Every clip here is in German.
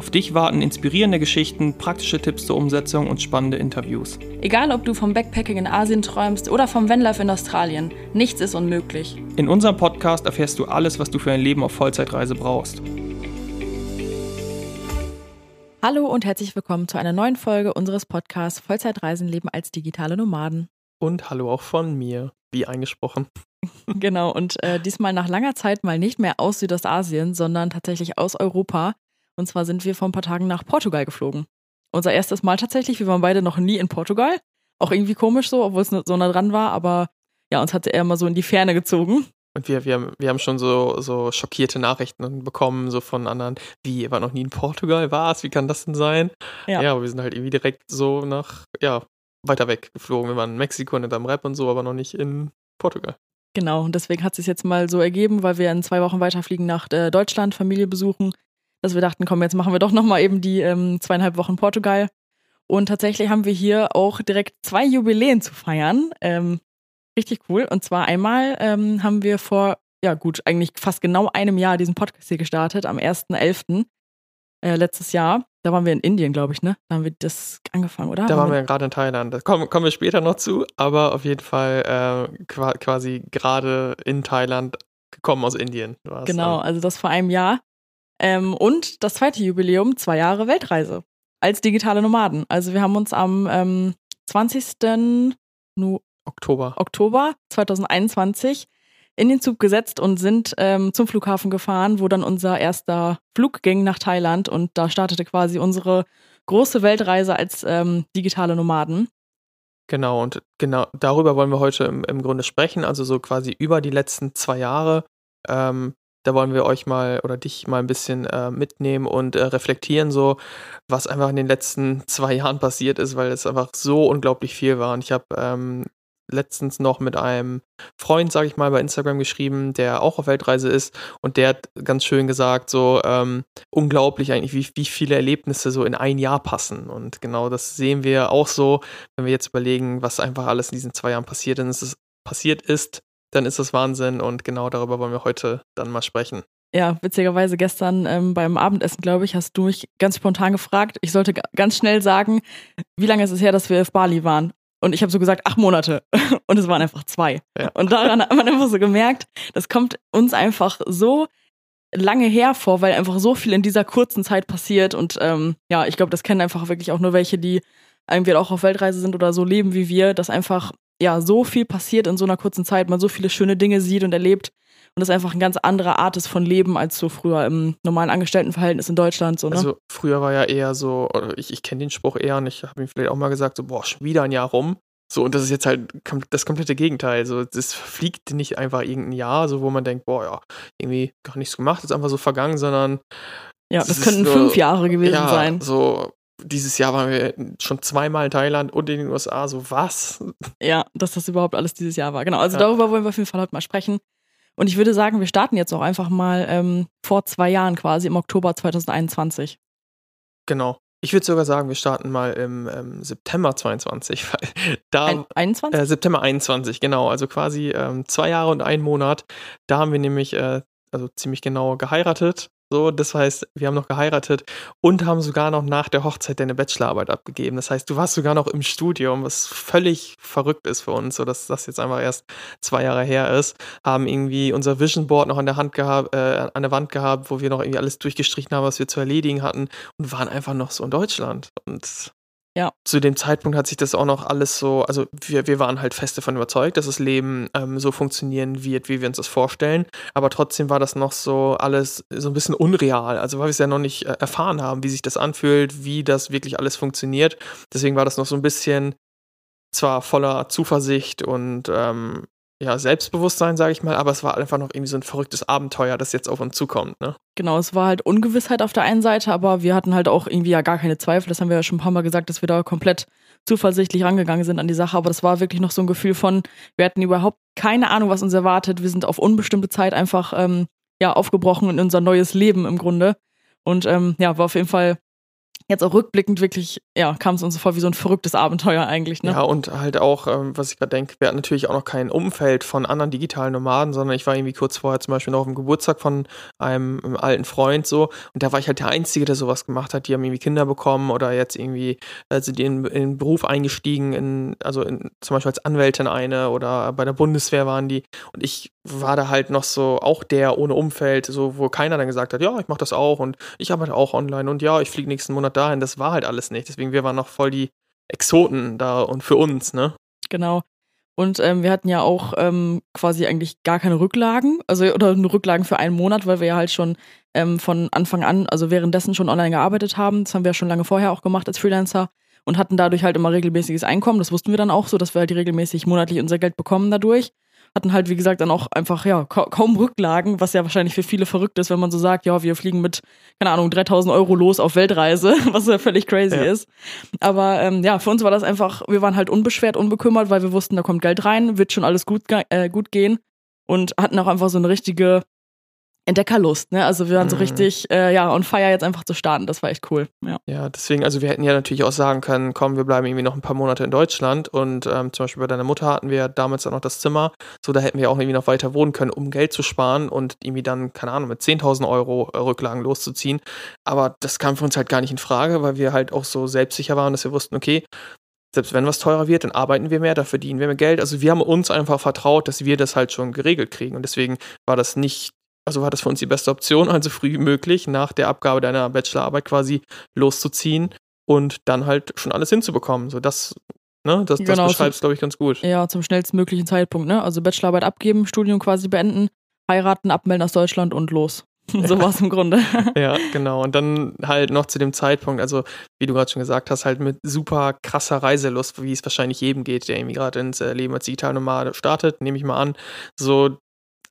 Auf dich warten inspirierende Geschichten, praktische Tipps zur Umsetzung und spannende Interviews. Egal, ob du vom Backpacking in Asien träumst oder vom Vanlife in Australien, nichts ist unmöglich. In unserem Podcast erfährst du alles, was du für ein Leben auf Vollzeitreise brauchst. Hallo und herzlich willkommen zu einer neuen Folge unseres Podcasts Vollzeitreisen leben als digitale Nomaden. Und hallo auch von mir, wie eingesprochen. genau, und äh, diesmal nach langer Zeit mal nicht mehr aus Südostasien, sondern tatsächlich aus Europa. Und zwar sind wir vor ein paar Tagen nach Portugal geflogen. Unser erstes Mal tatsächlich, wir waren beide noch nie in Portugal. Auch irgendwie komisch so, obwohl es so nah dran war, aber ja, uns hat er mal so in die Ferne gezogen. Und wir, wir, haben, wir haben schon so, so schockierte Nachrichten bekommen, so von anderen, wie, ihr war noch nie in Portugal, was? Wie kann das denn sein? Ja. ja, aber wir sind halt irgendwie direkt so nach, ja, weiter weg geflogen. Wir waren in Mexiko und am Rap und so, aber noch nicht in Portugal. Genau, und deswegen hat es sich jetzt mal so ergeben, weil wir in zwei Wochen weiterfliegen nach äh, Deutschland, Familie besuchen, dass wir dachten, komm, jetzt machen wir doch nochmal eben die ähm, zweieinhalb Wochen Portugal. Und tatsächlich haben wir hier auch direkt zwei Jubiläen zu feiern. Ähm, Richtig cool. Und zwar einmal ähm, haben wir vor, ja gut, eigentlich fast genau einem Jahr diesen Podcast hier gestartet, am 1.11. Äh, letztes Jahr. Da waren wir in Indien, glaube ich, ne? Da haben wir das angefangen, oder? Da waren wir, wir gerade in Thailand. Da kommen, kommen wir später noch zu, aber auf jeden Fall äh, quasi gerade in Thailand gekommen aus Indien. Genau, also das vor einem Jahr. Ähm, und das zweite Jubiläum, zwei Jahre Weltreise als digitale Nomaden. Also wir haben uns am ähm, 20. Nu Oktober. Oktober 2021 in den Zug gesetzt und sind ähm, zum Flughafen gefahren, wo dann unser erster Flug ging nach Thailand und da startete quasi unsere große Weltreise als ähm, digitale Nomaden. Genau, und genau darüber wollen wir heute im, im Grunde sprechen, also so quasi über die letzten zwei Jahre. Ähm, da wollen wir euch mal oder dich mal ein bisschen äh, mitnehmen und äh, reflektieren, so was einfach in den letzten zwei Jahren passiert ist, weil es einfach so unglaublich viel war. Und ich habe ähm, letztens noch mit einem Freund, sage ich mal, bei Instagram geschrieben, der auch auf Weltreise ist und der hat ganz schön gesagt, so ähm, unglaublich eigentlich, wie, wie viele Erlebnisse so in ein Jahr passen. Und genau das sehen wir auch so, wenn wir jetzt überlegen, was einfach alles in diesen zwei Jahren passiert ist, passiert ist, dann ist das Wahnsinn und genau darüber wollen wir heute dann mal sprechen. Ja, witzigerweise gestern ähm, beim Abendessen, glaube ich, hast du mich ganz spontan gefragt. Ich sollte ganz schnell sagen, wie lange ist es her, dass wir auf Bali waren? Und ich habe so gesagt, acht Monate. Und es waren einfach zwei. Ja. Und daran hat man einfach so gemerkt, das kommt uns einfach so lange her vor, weil einfach so viel in dieser kurzen Zeit passiert. Und ähm, ja, ich glaube, das kennen einfach wirklich auch nur welche, die irgendwie auch auf Weltreise sind oder so leben wie wir, dass einfach ja so viel passiert in so einer kurzen Zeit, man so viele schöne Dinge sieht und erlebt und das einfach eine ganz andere Art ist von Leben als so früher im normalen Angestelltenverhältnis in Deutschland. So, ne? Also früher war ja eher so, ich, ich kenne den Spruch eher und ich habe ihn vielleicht auch mal gesagt, so, boah, schon wieder ein Jahr rum. So, und das ist jetzt halt das komplette Gegenteil. So, es fliegt nicht einfach irgendein Jahr, so wo man denkt, boah, ja, irgendwie gar nichts gemacht, ist einfach so vergangen, sondern. Ja, das könnten so, fünf Jahre gewesen ja, sein. So, dieses Jahr waren wir schon zweimal in Thailand und in den USA, so was? Ja, dass das überhaupt alles dieses Jahr war. Genau, also ja. darüber wollen wir auf jeden Fall heute mal sprechen. Und ich würde sagen, wir starten jetzt auch einfach mal ähm, vor zwei Jahren quasi, im Oktober 2021. Genau. Ich würde sogar sagen, wir starten mal im ähm, September 22, weil da. Ein, 21? Äh, September 21, genau. Also quasi ähm, zwei Jahre und einen Monat. Da haben wir nämlich äh, also ziemlich genau geheiratet so, das heißt, wir haben noch geheiratet und haben sogar noch nach der Hochzeit deine Bachelorarbeit abgegeben. Das heißt, du warst sogar noch im Studium, was völlig verrückt ist für uns, so dass das jetzt einfach erst zwei Jahre her ist. Haben irgendwie unser Vision Board noch an der Hand gehabt, äh, an der Wand gehabt, wo wir noch irgendwie alles durchgestrichen haben, was wir zu erledigen hatten und waren einfach noch so in Deutschland. Und ja. Zu dem Zeitpunkt hat sich das auch noch alles so, also wir, wir waren halt fest davon überzeugt, dass das Leben ähm, so funktionieren wird, wie wir uns das vorstellen. Aber trotzdem war das noch so alles so ein bisschen unreal. Also weil wir es ja noch nicht äh, erfahren haben, wie sich das anfühlt, wie das wirklich alles funktioniert. Deswegen war das noch so ein bisschen zwar voller Zuversicht und ähm, ja, Selbstbewusstsein, sage ich mal, aber es war einfach noch irgendwie so ein verrücktes Abenteuer, das jetzt auf uns zukommt. Ne? Genau, es war halt Ungewissheit auf der einen Seite, aber wir hatten halt auch irgendwie ja gar keine Zweifel. Das haben wir ja schon ein paar Mal gesagt, dass wir da komplett zuversichtlich rangegangen sind an die Sache. Aber das war wirklich noch so ein Gefühl von, wir hatten überhaupt keine Ahnung, was uns erwartet. Wir sind auf unbestimmte Zeit einfach ähm, ja aufgebrochen in unser neues Leben im Grunde. Und ähm, ja, war auf jeden Fall jetzt auch rückblickend wirklich, ja, kam es uns so vor wie so ein verrücktes Abenteuer eigentlich. Ne? Ja, und halt auch, ähm, was ich gerade denke, wir hatten natürlich auch noch kein Umfeld von anderen digitalen Nomaden, sondern ich war irgendwie kurz vorher zum Beispiel noch auf dem Geburtstag von einem, einem alten Freund so und da war ich halt der Einzige, der sowas gemacht hat. Die haben irgendwie Kinder bekommen oder jetzt irgendwie äh, sind die in, in den Beruf eingestiegen, in, also in, zum Beispiel als Anwältin eine oder bei der Bundeswehr waren die und ich war da halt noch so auch der ohne Umfeld, so wo keiner dann gesagt hat, ja, ich mache das auch und ich arbeite auch online und ja, ich fliege nächsten Monat dahin. Das war halt alles nicht. Deswegen wir waren noch voll die Exoten da und für uns, ne? Genau. Und ähm, wir hatten ja auch ähm, quasi eigentlich gar keine Rücklagen, also oder nur Rücklagen für einen Monat, weil wir ja halt schon ähm, von Anfang an, also währenddessen schon online gearbeitet haben. Das haben wir ja schon lange vorher auch gemacht als Freelancer und hatten dadurch halt immer regelmäßiges Einkommen. Das wussten wir dann auch so, dass wir halt regelmäßig monatlich unser Geld bekommen dadurch hatten halt, wie gesagt, dann auch einfach, ja, kaum Rücklagen, was ja wahrscheinlich für viele verrückt ist, wenn man so sagt, ja, wir fliegen mit, keine Ahnung, 3000 Euro los auf Weltreise, was ja völlig crazy ja. ist. Aber ähm, ja, für uns war das einfach, wir waren halt unbeschwert, unbekümmert, weil wir wussten, da kommt Geld rein, wird schon alles gut, äh, gut gehen und hatten auch einfach so eine richtige Entdeckerlust, ne? Also wir waren so mhm. richtig, äh, ja, on fire jetzt einfach zu starten. Das war echt cool. Ja. ja, deswegen, also wir hätten ja natürlich auch sagen können, komm, wir bleiben irgendwie noch ein paar Monate in Deutschland und ähm, zum Beispiel bei deiner Mutter hatten wir damals dann noch das Zimmer, so da hätten wir auch irgendwie noch weiter wohnen können, um Geld zu sparen und irgendwie dann, keine Ahnung, mit 10.000 Euro äh, Rücklagen loszuziehen. Aber das kam für uns halt gar nicht in Frage, weil wir halt auch so selbstsicher waren, dass wir wussten, okay, selbst wenn was teurer wird, dann arbeiten wir mehr, da verdienen wir mehr Geld. Also wir haben uns einfach vertraut, dass wir das halt schon geregelt kriegen. Und deswegen war das nicht also war das für uns die beste Option, also früh wie möglich nach der Abgabe deiner Bachelorarbeit quasi loszuziehen und dann halt schon alles hinzubekommen. So das, ne, das, genau, das beschreibt es, glaube ich, ganz gut. Ja, zum schnellstmöglichen Zeitpunkt, ne? Also Bachelorarbeit abgeben, Studium quasi beenden, heiraten, abmelden aus Deutschland und los. so war es im Grunde. ja, genau. Und dann halt noch zu dem Zeitpunkt, also wie du gerade schon gesagt hast, halt mit super krasser Reiselust, wie es wahrscheinlich jedem geht, der irgendwie gerade ins äh, Leben als Digitalnomade startet, nehme ich mal an. So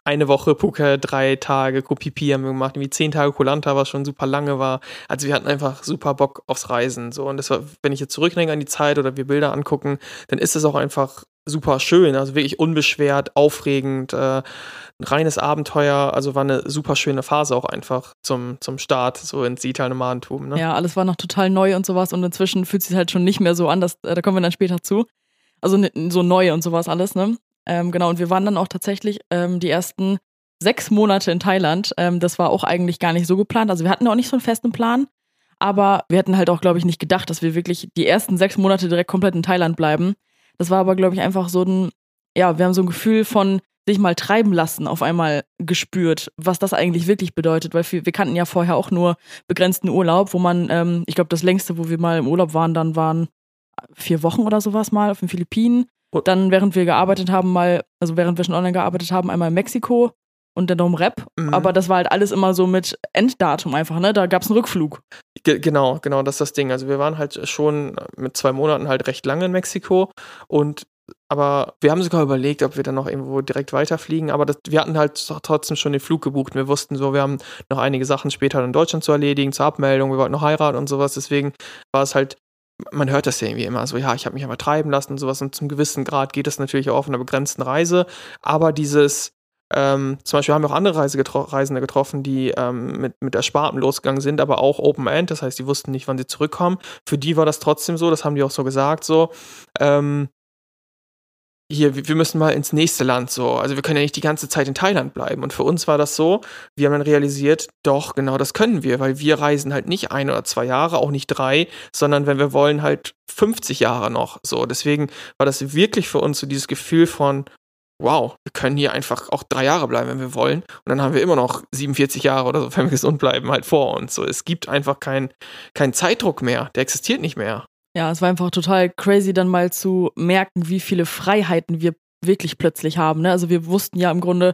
eine Woche Puka, drei Tage Kopipi haben wir gemacht, irgendwie zehn Tage Kolanta, was schon super lange war. Also wir hatten einfach super Bock aufs Reisen. So. Und das war, wenn ich jetzt zurückdenke an die Zeit oder wir Bilder angucken, dann ist es auch einfach super schön. Also wirklich unbeschwert, aufregend, äh, ein reines Abenteuer. Also war eine super schöne Phase auch einfach zum, zum Start, so ins Digital-Nomadentum. Ne? Ja, alles war noch total neu und sowas. Und inzwischen fühlt sich halt schon nicht mehr so an. Dass, äh, da kommen wir dann später zu. Also so neu und sowas alles, ne? Ähm, genau, und wir waren dann auch tatsächlich ähm, die ersten sechs Monate in Thailand. Ähm, das war auch eigentlich gar nicht so geplant. Also wir hatten auch nicht so einen festen Plan, aber wir hatten halt auch, glaube ich, nicht gedacht, dass wir wirklich die ersten sechs Monate direkt komplett in Thailand bleiben. Das war aber, glaube ich, einfach so ein, ja, wir haben so ein Gefühl von sich mal treiben lassen auf einmal gespürt, was das eigentlich wirklich bedeutet, weil wir, wir kannten ja vorher auch nur begrenzten Urlaub, wo man, ähm, ich glaube, das längste, wo wir mal im Urlaub waren, dann waren vier Wochen oder sowas mal auf den Philippinen. Dann, während wir gearbeitet haben, mal, also während wir schon online gearbeitet haben, einmal in Mexiko und dann noch im Rap. Mhm. Aber das war halt alles immer so mit Enddatum einfach, ne? Da gab es einen Rückflug. Ge genau, genau, das ist das Ding. Also wir waren halt schon mit zwei Monaten halt recht lange in Mexiko und aber wir haben sogar überlegt, ob wir dann noch irgendwo direkt weiterfliegen, aber das, wir hatten halt trotzdem schon den Flug gebucht. Wir wussten so, wir haben noch einige Sachen später in Deutschland zu erledigen, zur Abmeldung, wir wollten noch heiraten und sowas. Deswegen war es halt man hört das ja irgendwie immer so, ja, ich habe mich aber treiben lassen und sowas und zum gewissen Grad geht das natürlich auch auf einer begrenzten Reise, aber dieses, ähm, zum Beispiel haben wir auch andere Reise getro Reisende getroffen, die ähm, mit, mit Ersparten losgegangen sind, aber auch Open End, das heißt, die wussten nicht, wann sie zurückkommen. Für die war das trotzdem so, das haben die auch so gesagt, so, ähm, hier, wir müssen mal ins nächste Land so. Also wir können ja nicht die ganze Zeit in Thailand bleiben. Und für uns war das so, wir haben dann realisiert, doch, genau das können wir, weil wir reisen halt nicht ein oder zwei Jahre, auch nicht drei, sondern wenn wir wollen, halt 50 Jahre noch. So, deswegen war das wirklich für uns so dieses Gefühl von, wow, wir können hier einfach auch drei Jahre bleiben, wenn wir wollen. Und dann haben wir immer noch 47 Jahre oder so, wenn wir gesund bleiben, halt vor uns. So, es gibt einfach keinen kein Zeitdruck mehr. Der existiert nicht mehr. Ja, es war einfach total crazy, dann mal zu merken, wie viele Freiheiten wir wirklich plötzlich haben. Ne? Also wir wussten ja im Grunde,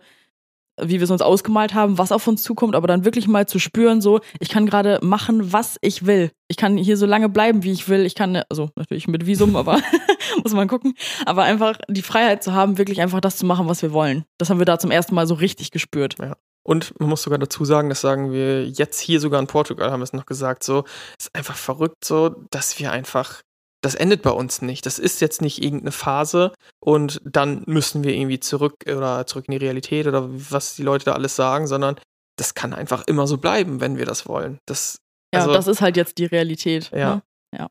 wie wir es uns ausgemalt haben, was auf uns zukommt, aber dann wirklich mal zu spüren, so, ich kann gerade machen, was ich will. Ich kann hier so lange bleiben, wie ich will. Ich kann, also natürlich mit Visum, aber muss man gucken. Aber einfach die Freiheit zu haben, wirklich einfach das zu machen, was wir wollen. Das haben wir da zum ersten Mal so richtig gespürt. Ja. Und man muss sogar dazu sagen, das sagen wir jetzt hier sogar in Portugal, haben wir es noch gesagt, so, ist einfach verrückt so, dass wir einfach das endet bei uns nicht. Das ist jetzt nicht irgendeine Phase und dann müssen wir irgendwie zurück oder zurück in die Realität oder was die Leute da alles sagen, sondern das kann einfach immer so bleiben, wenn wir das wollen. Das, ja, also, das ist halt jetzt die Realität. Ja. Ne? Ja.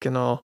Genau.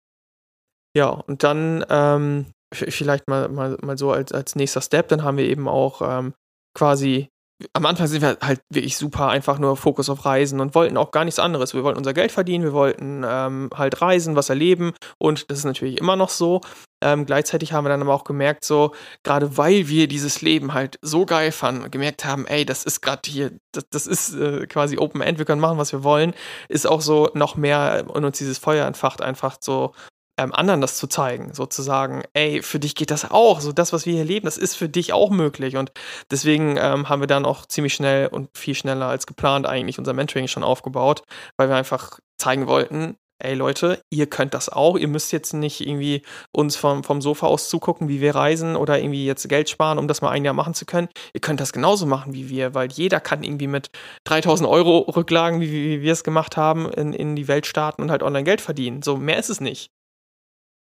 Ja, und dann ähm, vielleicht mal, mal, mal so als, als nächster Step, dann haben wir eben auch ähm, quasi am Anfang sind wir halt wirklich super einfach nur Fokus auf Reisen und wollten auch gar nichts anderes. Wir wollten unser Geld verdienen, wir wollten ähm, halt reisen, was erleben und das ist natürlich immer noch so. Ähm, gleichzeitig haben wir dann aber auch gemerkt, so gerade weil wir dieses Leben halt so geil fanden, gemerkt haben, ey, das ist gerade hier, das, das ist äh, quasi Open End, wir können machen, was wir wollen, ist auch so noch mehr und uns dieses Feuer entfacht, einfach so ähm, anderen das zu zeigen, sozusagen, ey, für dich geht das auch, so das, was wir hier leben, das ist für dich auch möglich und deswegen ähm, haben wir dann auch ziemlich schnell und viel schneller als geplant eigentlich unser Mentoring schon aufgebaut, weil wir einfach zeigen wollten, ey Leute, ihr könnt das auch, ihr müsst jetzt nicht irgendwie uns vom, vom Sofa aus zugucken, wie wir reisen oder irgendwie jetzt Geld sparen, um das mal ein Jahr machen zu können. Ihr könnt das genauso machen wie wir, weil jeder kann irgendwie mit 3000 Euro Rücklagen, wie, wie wir es gemacht haben, in, in die Welt starten und halt online Geld verdienen. So, mehr ist es nicht.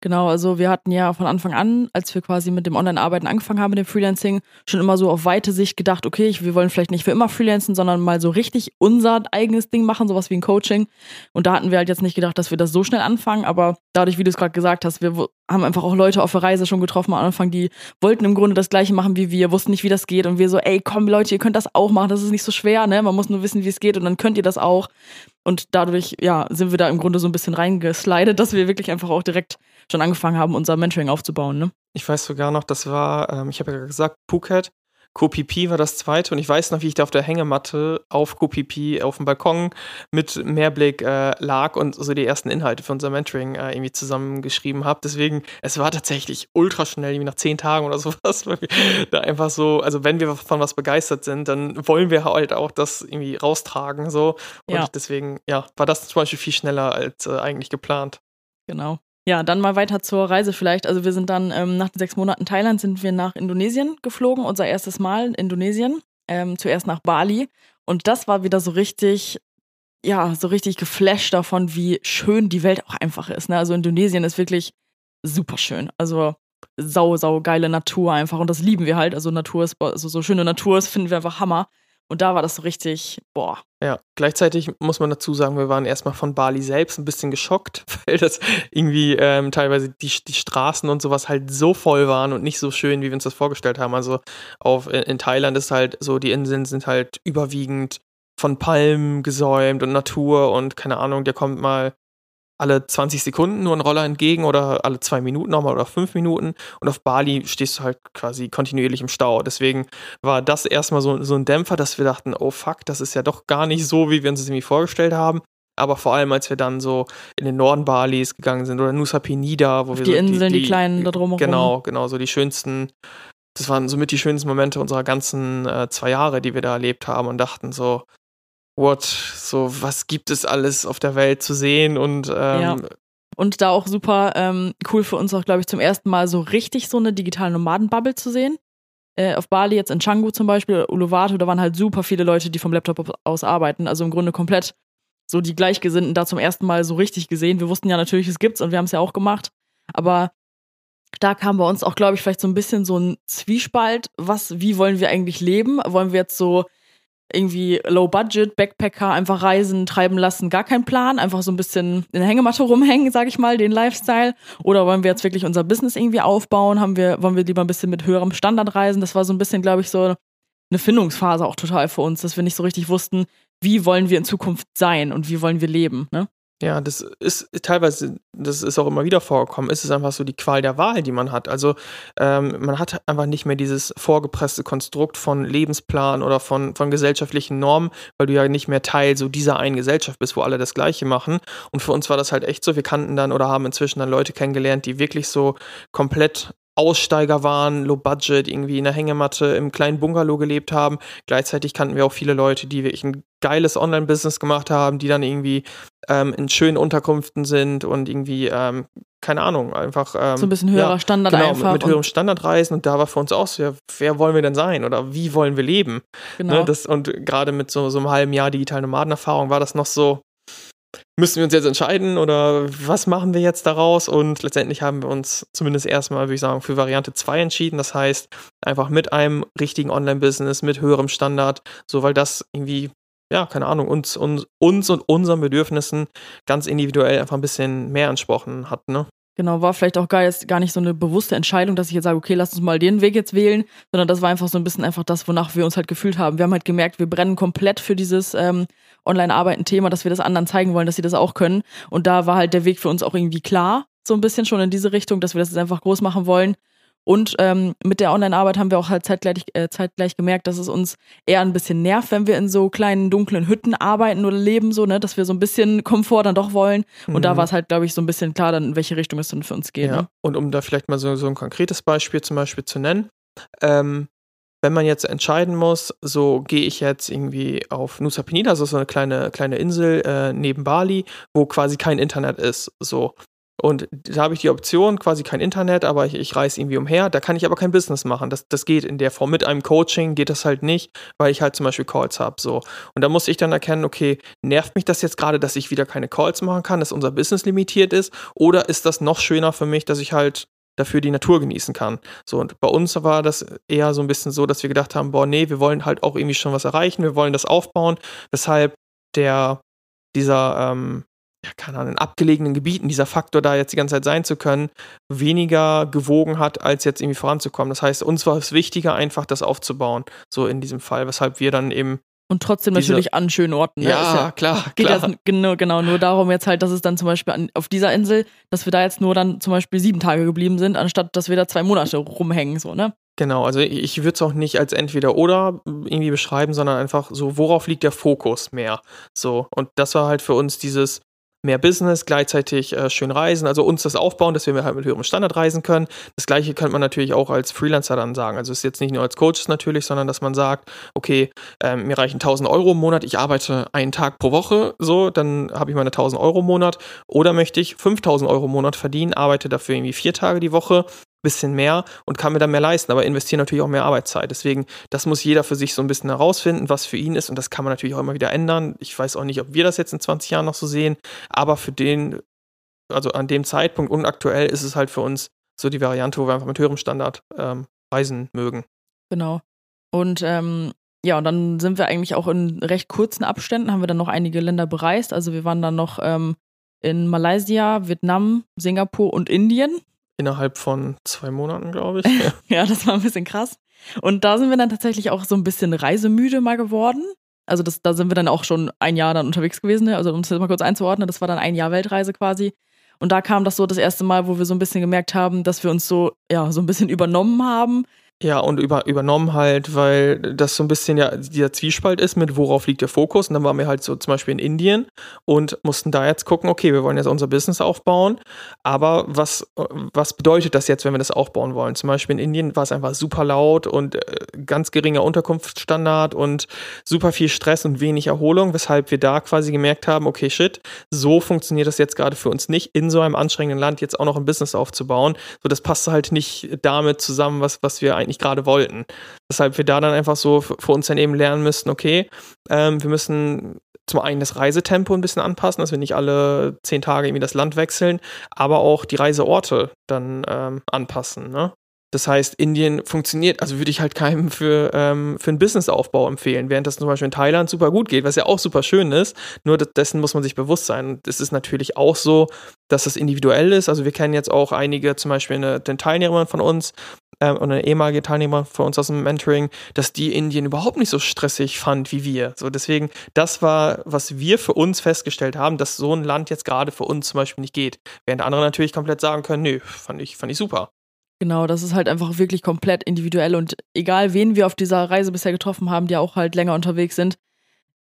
Genau, also wir hatten ja von Anfang an, als wir quasi mit dem Online-Arbeiten angefangen haben, mit dem Freelancing, schon immer so auf weite Sicht gedacht, okay, wir wollen vielleicht nicht für immer freelancen, sondern mal so richtig unser eigenes Ding machen, sowas wie ein Coaching. Und da hatten wir halt jetzt nicht gedacht, dass wir das so schnell anfangen, aber dadurch, wie du es gerade gesagt hast, wir haben einfach auch Leute auf der Reise schon getroffen am Anfang, die wollten im Grunde das gleiche machen wie wir, wussten nicht, wie das geht und wir so, ey, komm Leute, ihr könnt das auch machen, das ist nicht so schwer, ne? Man muss nur wissen, wie es geht und dann könnt ihr das auch. Und dadurch, ja, sind wir da im Grunde so ein bisschen reingeslidet, dass wir wirklich einfach auch direkt schon angefangen haben, unser Mentoring aufzubauen. Ne? Ich weiß sogar noch, das war, ähm, ich habe ja gesagt, Phuket. Kopipi war das zweite und ich weiß noch, wie ich da auf der Hängematte auf Kopipi auf dem Balkon mit Mehrblick äh, lag und so die ersten Inhalte für unser Mentoring äh, irgendwie zusammengeschrieben habe. Deswegen, es war tatsächlich ultra schnell, irgendwie nach zehn Tagen oder sowas, weil wir da einfach so, also wenn wir von was begeistert sind, dann wollen wir halt auch das irgendwie raustragen so. Und ja. deswegen, ja, war das zum Beispiel viel schneller als äh, eigentlich geplant. Genau. Ja, dann mal weiter zur Reise vielleicht. Also wir sind dann ähm, nach den sechs Monaten Thailand sind wir nach Indonesien geflogen, unser erstes Mal in Indonesien. Ähm, zuerst nach Bali. Und das war wieder so richtig, ja, so richtig geflasht davon, wie schön die Welt auch einfach ist. Ne? Also Indonesien ist wirklich super schön. Also sau, sau geile Natur einfach. Und das lieben wir halt. Also Natur ist, also so schöne Natur ist, finden wir einfach Hammer. Und da war das so richtig, boah. Ja, gleichzeitig muss man dazu sagen, wir waren erstmal von Bali selbst ein bisschen geschockt, weil das irgendwie ähm, teilweise die, die Straßen und sowas halt so voll waren und nicht so schön, wie wir uns das vorgestellt haben. Also auf, in, in Thailand ist halt so, die Inseln sind halt überwiegend von Palmen gesäumt und Natur und keine Ahnung, der kommt mal alle 20 Sekunden nur ein Roller entgegen oder alle zwei Minuten nochmal oder fünf Minuten. Und auf Bali stehst du halt quasi kontinuierlich im Stau. Deswegen war das erstmal so, so ein Dämpfer, dass wir dachten, oh fuck, das ist ja doch gar nicht so, wie wir uns das irgendwie vorgestellt haben. Aber vor allem, als wir dann so in den Norden Balis gegangen sind oder Nusa Penida, wo auf wir die so Inseln, die, die, kleinen da drumherum. Genau, genau, so die schönsten, das waren somit die schönsten Momente unserer ganzen äh, zwei Jahre, die wir da erlebt haben und dachten so, what, so was gibt es alles auf der Welt zu sehen und ähm, ja. Und da auch super ähm, cool für uns auch, glaube ich, zum ersten Mal so richtig so eine digitale Nomadenbubble zu sehen. Äh, auf Bali, jetzt in Canggu zum Beispiel, Uluwatu, da waren halt super viele Leute, die vom Laptop aus arbeiten. Also im Grunde komplett so die Gleichgesinnten da zum ersten Mal so richtig gesehen. Wir wussten ja natürlich, es gibt's und wir haben es ja auch gemacht. Aber da kam bei uns auch, glaube ich, vielleicht so ein bisschen so ein Zwiespalt. Was, wie wollen wir eigentlich leben? Wollen wir jetzt so irgendwie Low Budget, Backpacker, einfach reisen, treiben lassen, gar kein Plan, einfach so ein bisschen in der Hängematte rumhängen, sag ich mal, den Lifestyle. Oder wollen wir jetzt wirklich unser Business irgendwie aufbauen? Haben wir, wollen wir lieber ein bisschen mit höherem Standard reisen? Das war so ein bisschen, glaube ich, so eine Findungsphase auch total für uns, dass wir nicht so richtig wussten, wie wollen wir in Zukunft sein und wie wollen wir leben, ne? Ja, das ist teilweise, das ist auch immer wieder vorgekommen, ist es einfach so die Qual der Wahl, die man hat. Also ähm, man hat einfach nicht mehr dieses vorgepresste Konstrukt von Lebensplan oder von, von gesellschaftlichen Normen, weil du ja nicht mehr Teil so dieser einen Gesellschaft bist, wo alle das Gleiche machen. Und für uns war das halt echt so, wir kannten dann oder haben inzwischen dann Leute kennengelernt, die wirklich so komplett Aussteiger waren, low budget, irgendwie in der Hängematte im kleinen Bungalow gelebt haben. Gleichzeitig kannten wir auch viele Leute, die wirklich ein geiles Online-Business gemacht haben, die dann irgendwie ähm, in schönen Unterkünften sind und irgendwie, ähm, keine Ahnung, einfach. Ähm, so ein bisschen höherer ja, Standard genau, einfach. Mit, mit höherem Standard reisen und da war für uns auch so, ja, wer wollen wir denn sein oder wie wollen wir leben? Genau. Ne, das, und gerade mit so, so einem halben Jahr digitalen Nomadenerfahrung war das noch so, müssen wir uns jetzt entscheiden oder was machen wir jetzt daraus? Und letztendlich haben wir uns zumindest erstmal, würde ich sagen, für Variante 2 entschieden. Das heißt, einfach mit einem richtigen Online-Business, mit höherem Standard, so weil das irgendwie, ja, keine Ahnung, uns, uns, uns und unseren Bedürfnissen ganz individuell einfach ein bisschen mehr entsprochen hat, ne? Genau, war vielleicht auch gar, jetzt gar nicht so eine bewusste Entscheidung, dass ich jetzt sage, okay, lass uns mal den Weg jetzt wählen, sondern das war einfach so ein bisschen einfach das, wonach wir uns halt gefühlt haben. Wir haben halt gemerkt, wir brennen komplett für dieses ähm, Online-Arbeiten-Thema, dass wir das anderen zeigen wollen, dass sie das auch können. Und da war halt der Weg für uns auch irgendwie klar, so ein bisschen schon in diese Richtung, dass wir das jetzt einfach groß machen wollen. Und ähm, mit der Online-Arbeit haben wir auch halt zeitgleich, äh, zeitgleich gemerkt, dass es uns eher ein bisschen nervt, wenn wir in so kleinen dunklen Hütten arbeiten oder leben, so, ne, dass wir so ein bisschen Komfort dann doch wollen. Und Mhm. da war es halt, glaube ich, so ein bisschen klar, dann in welche Richtung es dann für uns geht. Ja. Ne? Und um da vielleicht mal so, so ein konkretes Beispiel zum Beispiel zu nennen, ähm, wenn man jetzt entscheiden muss, so gehe ich jetzt irgendwie auf Nusa Penida, also so eine kleine, kleine Insel äh, neben Bali, wo quasi kein Internet ist, so. Und da habe ich die Option, quasi kein Internet, aber ich, ich reise irgendwie umher. Da kann ich aber kein Business machen. Das, das geht in der Form. Mit einem Coaching geht das halt nicht, weil ich halt zum Beispiel Calls habe. So. Und da muss ich dann erkennen, okay, nervt mich das jetzt gerade, dass ich wieder keine Calls machen kann, dass unser Business limitiert ist? Oder ist das noch schöner für mich, dass ich halt dafür die Natur genießen kann? So, und bei uns war das eher so ein bisschen so, dass wir gedacht haben, boah, nee, wir wollen halt auch irgendwie schon was erreichen, wir wollen das aufbauen, weshalb der, dieser, ähm, ja, keine Ahnung, in abgelegenen Gebieten, dieser Faktor da jetzt die ganze Zeit sein zu können, weniger gewogen hat, als jetzt irgendwie voranzukommen. Das heißt, uns war es wichtiger, einfach das aufzubauen, so in diesem Fall, weshalb wir dann eben, Und trotzdem Diese- natürlich an schönen Orten. Ne? ja, Ist klar, Geht klar. das genau, genau nur darum jetzt halt, dass es dann zum Beispiel an, auf dieser Insel, dass wir da jetzt nur dann zum Beispiel sieben Tage geblieben sind, anstatt dass wir da zwei Monate rumhängen, so, ne? Genau, also ich, ich würde es auch nicht als entweder oder irgendwie beschreiben, sondern einfach so, worauf liegt der Fokus mehr? So, und das war halt für uns dieses mehr Business, gleichzeitig äh, schön reisen, also uns das aufbauen, dass wir halt mit höherem Standard reisen können. Das gleiche könnte man natürlich auch als Freelancer dann sagen. Also es ist jetzt nicht nur als Coaches natürlich, sondern dass man sagt, okay, ähm, mir reichen 1000 Euro im Monat, ich arbeite einen Tag pro Woche, so, dann habe ich meine 1000 Euro im Monat. Oder möchte ich 5000 Euro im Monat verdienen, arbeite dafür irgendwie vier Tage die Woche, bisschen mehr und kann mir dann mehr leisten, aber investiere natürlich auch mehr Arbeitszeit. Deswegen, das muss jeder für sich so ein bisschen herausfinden, was für ihn ist und das kann man natürlich auch immer wieder ändern. Ich weiß auch nicht, ob wir das jetzt in 20 Jahren noch so sehen, aber für den, also an dem Zeitpunkt und aktuell ist es halt für uns so die Variante, wo wir einfach mit höherem Standard ähm, reisen mögen. Genau. Und ähm, ja, und dann sind wir eigentlich auch in recht kurzen Abständen, haben wir dann noch einige Länder bereist. Also wir waren dann noch ähm, in Malaysia, Vietnam, Singapur und Indien. Innerhalb von zwei Monaten, glaube ich. Ja. Das war ein bisschen krass. Und da sind wir dann tatsächlich auch so ein bisschen reisemüde mal geworden. Also das, da sind wir dann auch schon ein Jahr dann unterwegs gewesen. ne? Also um es jetzt mal kurz einzuordnen, das war dann ein Jahr Weltreise quasi. Und da kam das so das erste Mal, wo wir so ein bisschen gemerkt haben, dass wir uns so, ja, so ein bisschen übernommen haben. Ja, und über, übernommen halt, weil das so ein bisschen ja dieser Zwiespalt ist mit, worauf liegt der Fokus. Und dann waren wir halt so zum Beispiel in Indien und mussten da jetzt gucken, okay, wir wollen jetzt unser Business aufbauen, aber was, was bedeutet das jetzt, wenn wir das aufbauen wollen? Zum Beispiel in Indien war es einfach super laut und äh, ganz geringer Unterkunftsstandard und super viel Stress und wenig Erholung, weshalb wir da quasi gemerkt haben, okay, shit, so funktioniert das jetzt gerade für uns nicht, in so einem anstrengenden Land jetzt auch noch ein Business aufzubauen. So, das passt halt nicht damit zusammen, was, was wir eigentlich gerade wollten. Weshalb wir da dann einfach so für uns dann eben lernen müssten, okay, ähm, wir müssen zum einen das Reisetempo ein bisschen anpassen, dass wir nicht alle zehn Tage irgendwie das Land wechseln, aber auch die Reiseorte dann ähm, anpassen. Ne? Das heißt, Indien funktioniert, also würde ich halt keinem für, ähm, für einen Businessaufbau empfehlen, während das zum Beispiel in Thailand super gut geht, was ja auch super schön ist. Nur dessen muss man sich bewusst sein. Und es ist natürlich auch so, dass das individuell ist. Also wir kennen jetzt auch einige, zum Beispiel eine, eine Teilnehmerin von uns, ähm, und eine ehemalige Teilnehmer von uns aus dem Mentoring, dass die Indien überhaupt nicht so stressig fand wie wir. So deswegen, das war, was wir für uns festgestellt haben, dass so ein Land jetzt gerade für uns zum Beispiel nicht geht. Während andere natürlich komplett sagen können, nö, fand ich, fand ich super. Genau, das ist halt einfach wirklich komplett individuell und egal wen wir auf dieser Reise bisher getroffen haben, die auch halt länger unterwegs sind,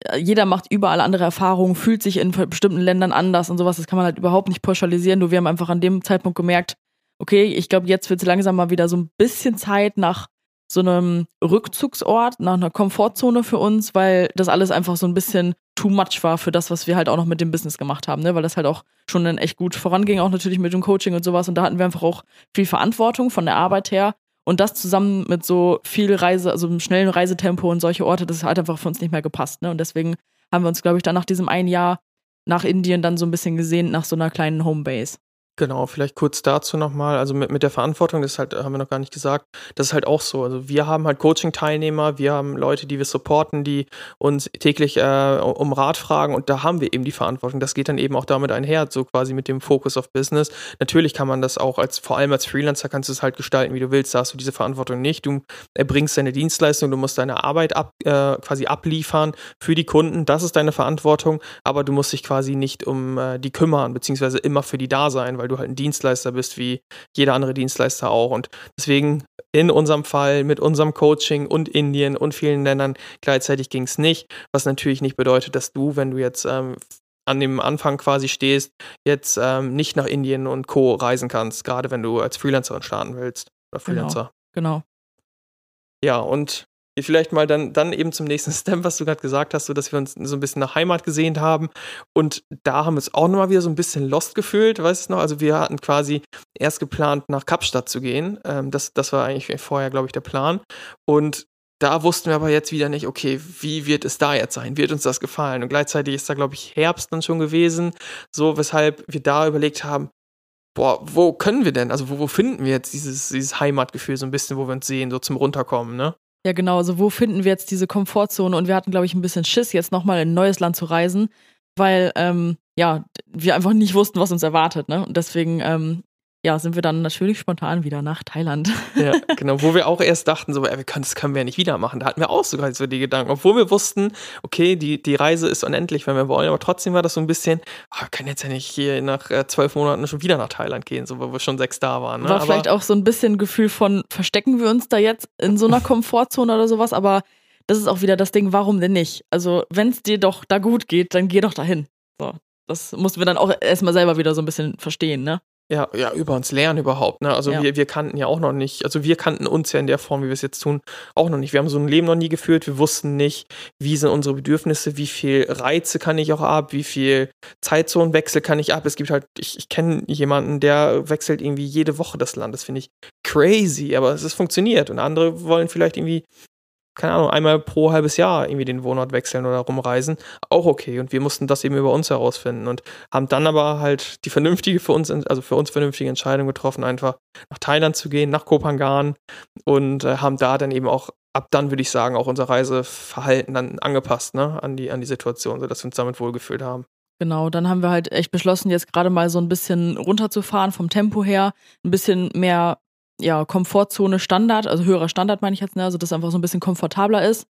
äh, jeder macht überall andere Erfahrungen, fühlt sich in bestimmten Ländern anders und sowas. Das kann man halt überhaupt nicht pauschalisieren. Nur wir haben einfach an dem Zeitpunkt gemerkt, okay, ich glaube, jetzt wird es langsam mal wieder so ein bisschen Zeit nach so einem Rückzugsort, nach einer Komfortzone für uns, weil das alles einfach so ein bisschen too much war für das, was wir halt auch noch mit dem Business gemacht haben, ne? weil das halt auch schon dann echt gut voranging, auch natürlich mit dem Coaching und sowas. Und da hatten wir einfach auch viel Verantwortung von der Arbeit her. Und das zusammen mit so viel Reise, also einem schnellen Reisetempo und solche Orte, das hat einfach für uns nicht mehr gepasst. Ne? Und deswegen haben wir uns, glaube ich, dann nach diesem einen Jahr nach Indien dann so ein bisschen gesehnt nach so einer kleinen Homebase. Genau, vielleicht kurz dazu nochmal. Also mit, mit der Verantwortung, das halt, haben wir noch gar nicht gesagt, das ist halt auch so. Also wir haben halt Coaching-Teilnehmer, wir haben Leute, die wir supporten, die uns täglich äh, um Rat fragen und da haben wir eben die Verantwortung. Das geht dann eben auch damit einher, so quasi mit dem Fokus auf Business. Natürlich kann man das auch als, vor allem als Freelancer kannst du es halt gestalten, wie du willst. Da hast du diese Verantwortung nicht. Du erbringst deine Dienstleistung, du musst deine Arbeit ab, äh, quasi abliefern für die Kunden. Das ist deine Verantwortung, aber du musst dich quasi nicht um äh, die kümmern, beziehungsweise immer für die da sein, weil weil du halt ein Dienstleister bist, wie jeder andere Dienstleister auch. Und deswegen in unserem Fall mit unserem Coaching und Indien und vielen Ländern gleichzeitig ging es nicht, was natürlich nicht bedeutet, dass du, wenn du jetzt ähm, an dem Anfang quasi stehst, jetzt ähm, nicht nach Indien und Co. reisen kannst, gerade wenn du als Freelancerin starten willst oder Genau. Freelancer. Genau. Ja, und vielleicht mal dann, dann eben zum nächsten Step, was du gerade gesagt hast, so dass wir uns so ein bisschen nach Heimat gesehnt haben. Und da haben wir uns auch nochmal wieder so ein bisschen lost gefühlt, weißt du noch? Also wir hatten quasi erst geplant, nach Kapstadt zu gehen. Ähm, das, das war eigentlich vorher, glaube ich, der Plan. Und da wussten wir aber jetzt wieder nicht, okay, wie wird es da jetzt sein? Wird uns das gefallen? Und gleichzeitig ist da, glaube ich, Herbst dann schon gewesen, so weshalb wir da überlegt haben, boah, wo können wir denn? Also wo, wo finden wir jetzt dieses, dieses Heimatgefühl so ein bisschen, wo wir uns sehen, so zum Runterkommen, ne? Ja, genau. Also wo finden wir jetzt diese Komfortzone? Und wir hatten, glaube ich, ein bisschen Schiss, jetzt nochmal in ein neues Land zu reisen, weil ähm, ja, wir einfach nicht wussten, was uns erwartet. Ne? Und deswegen ähm, ja, sind wir dann natürlich spontan wieder nach Thailand. Ja, genau. Wo wir auch erst dachten, so, ey, das können wir ja nicht wieder machen. Da hatten wir auch sogar so die Gedanken. Obwohl wir wussten, okay, die, die Reise ist unendlich, wenn wir wollen. Aber trotzdem war das so ein bisschen, oh, wir können jetzt ja nicht hier nach äh, zwölf Monaten schon wieder nach Thailand gehen, so, wo wir schon sechs da waren. Ne? War aber, vielleicht auch so ein bisschen ein Gefühl von, verstecken wir uns da jetzt in so einer Komfortzone oder sowas, aber das ist auch wieder das Ding, warum denn nicht? Also, wenn es dir doch da gut geht, dann geh doch dahin. So. Das mussten wir dann auch erstmal selber wieder so ein bisschen verstehen, ne? Ja, ja, über uns lernen überhaupt. Ne? Also Ja. wir, wir kannten ja auch noch nicht, also wir kannten uns ja in der Form, wie wir es jetzt tun, auch noch nicht. Wir haben so ein Leben noch nie geführt. Wir wussten nicht, wie sind unsere Bedürfnisse, wie viel Reize kann ich auch ab, wie viel Zeitzonenwechsel kann ich ab. Es gibt halt, ich, ich kenne jemanden, der wechselt irgendwie jede Woche das Land. Das finde ich crazy, aber es ist funktioniert. Und andere wollen vielleicht irgendwie keine Ahnung, einmal pro halbes Jahr irgendwie den Wohnort wechseln oder rumreisen, auch okay. Und wir mussten das eben über uns herausfinden und haben dann aber halt die vernünftige für uns, also für uns vernünftige Entscheidung getroffen, einfach nach Thailand zu gehen, nach Kopangan und äh, haben da dann eben auch ab dann würde ich sagen auch unser Reiseverhalten dann angepasst, ne, an die an die Situation, sodass wir uns damit wohlgefühlt haben. Genau, dann haben wir halt echt beschlossen, jetzt gerade mal so ein bisschen runterzufahren vom Tempo her, ein bisschen mehr ja, Komfortzone Standard, also höherer Standard meine ich jetzt, ne? also dass es einfach so ein bisschen komfortabler ist.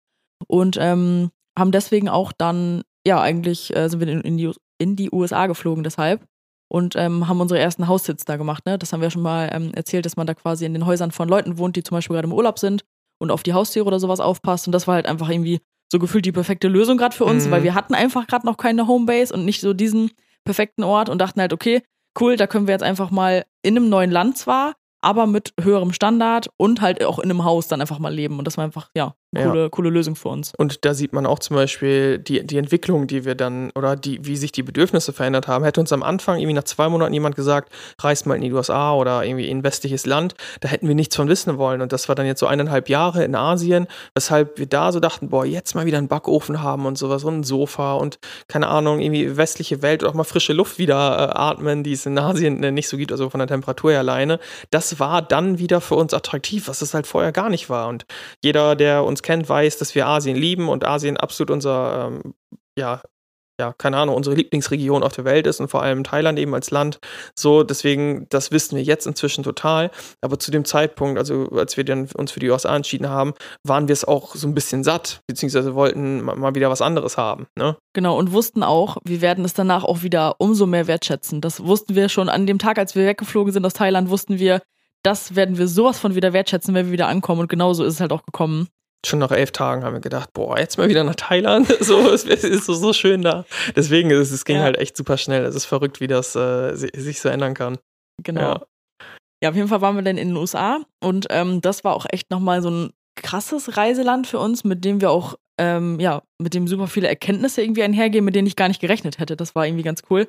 Und ähm, haben deswegen auch dann, ja, eigentlich äh, sind wir in, in, die, in die USA geflogen deshalb und ähm, haben unsere ersten Haussitz da gemacht. Ne? Das haben wir schon mal ähm, erzählt, dass man da quasi in den Häusern von Leuten wohnt, die zum Beispiel gerade im Urlaub sind und auf die Haustiere oder sowas aufpasst. Und das war halt einfach irgendwie so gefühlt die perfekte Lösung gerade für uns, Mhm. weil wir hatten einfach gerade noch keine Homebase und nicht so diesen perfekten Ort und dachten halt, okay, cool, da können wir jetzt einfach mal in einem neuen Land zwar, aber mit höherem Standard und halt auch in einem Haus dann einfach mal leben. Und das war einfach, ja, eine Ja. coole, coole Lösung für uns. Und da sieht man auch zum Beispiel die, die Entwicklung, die wir dann, oder die, wie sich die Bedürfnisse verändert haben. Hätte uns am Anfang irgendwie nach zwei Monaten jemand gesagt, reist mal in die USA oder irgendwie in ein westliches Land, da hätten wir nichts von wissen wollen. Und das war dann jetzt so eineinhalb Jahre in Asien, weshalb wir da so dachten, boah, jetzt mal wieder einen Backofen haben und sowas und ein Sofa und keine Ahnung, irgendwie westliche Welt oder auch mal frische Luft wieder äh, atmen, die es in Asien äh, nicht so gibt, also von der Temperatur her alleine. Das war dann wieder für uns attraktiv, was es halt vorher gar nicht war. Und jeder, der uns kennt, weiß, dass wir Asien lieben und Asien absolut unser, ähm, ja, ja, keine Ahnung, unsere Lieblingsregion auf der Welt ist und vor allem Thailand eben als Land. So, deswegen, das wissen wir jetzt inzwischen total. Aber zu dem Zeitpunkt, also als wir dann uns für die USA entschieden haben, waren wir es auch so ein bisschen satt, beziehungsweise wollten ma- mal wieder was anderes haben. Ne? Genau, und wussten auch, wir werden es danach auch wieder umso mehr wertschätzen. Das wussten wir schon an dem Tag, als wir weggeflogen sind aus Thailand, wussten wir, das werden wir sowas von wieder wertschätzen, wenn wir wieder ankommen. Und genauso ist es halt auch gekommen. Schon nach elf Tagen haben wir gedacht, boah, jetzt mal wieder nach Thailand. So, es ist so, so schön da. Deswegen, es, es ging Ja. halt echt super schnell. Es ist verrückt, wie das äh, si- sich so ändern kann. Genau. Ja. Ja, auf jeden Fall waren wir dann in den USA und ähm, das war auch echt nochmal so ein krasses Reiseland für uns, mit dem wir auch, ähm, ja, mit dem super viele Erkenntnisse irgendwie einhergehen, mit denen ich gar nicht gerechnet hätte. Das war irgendwie ganz cool.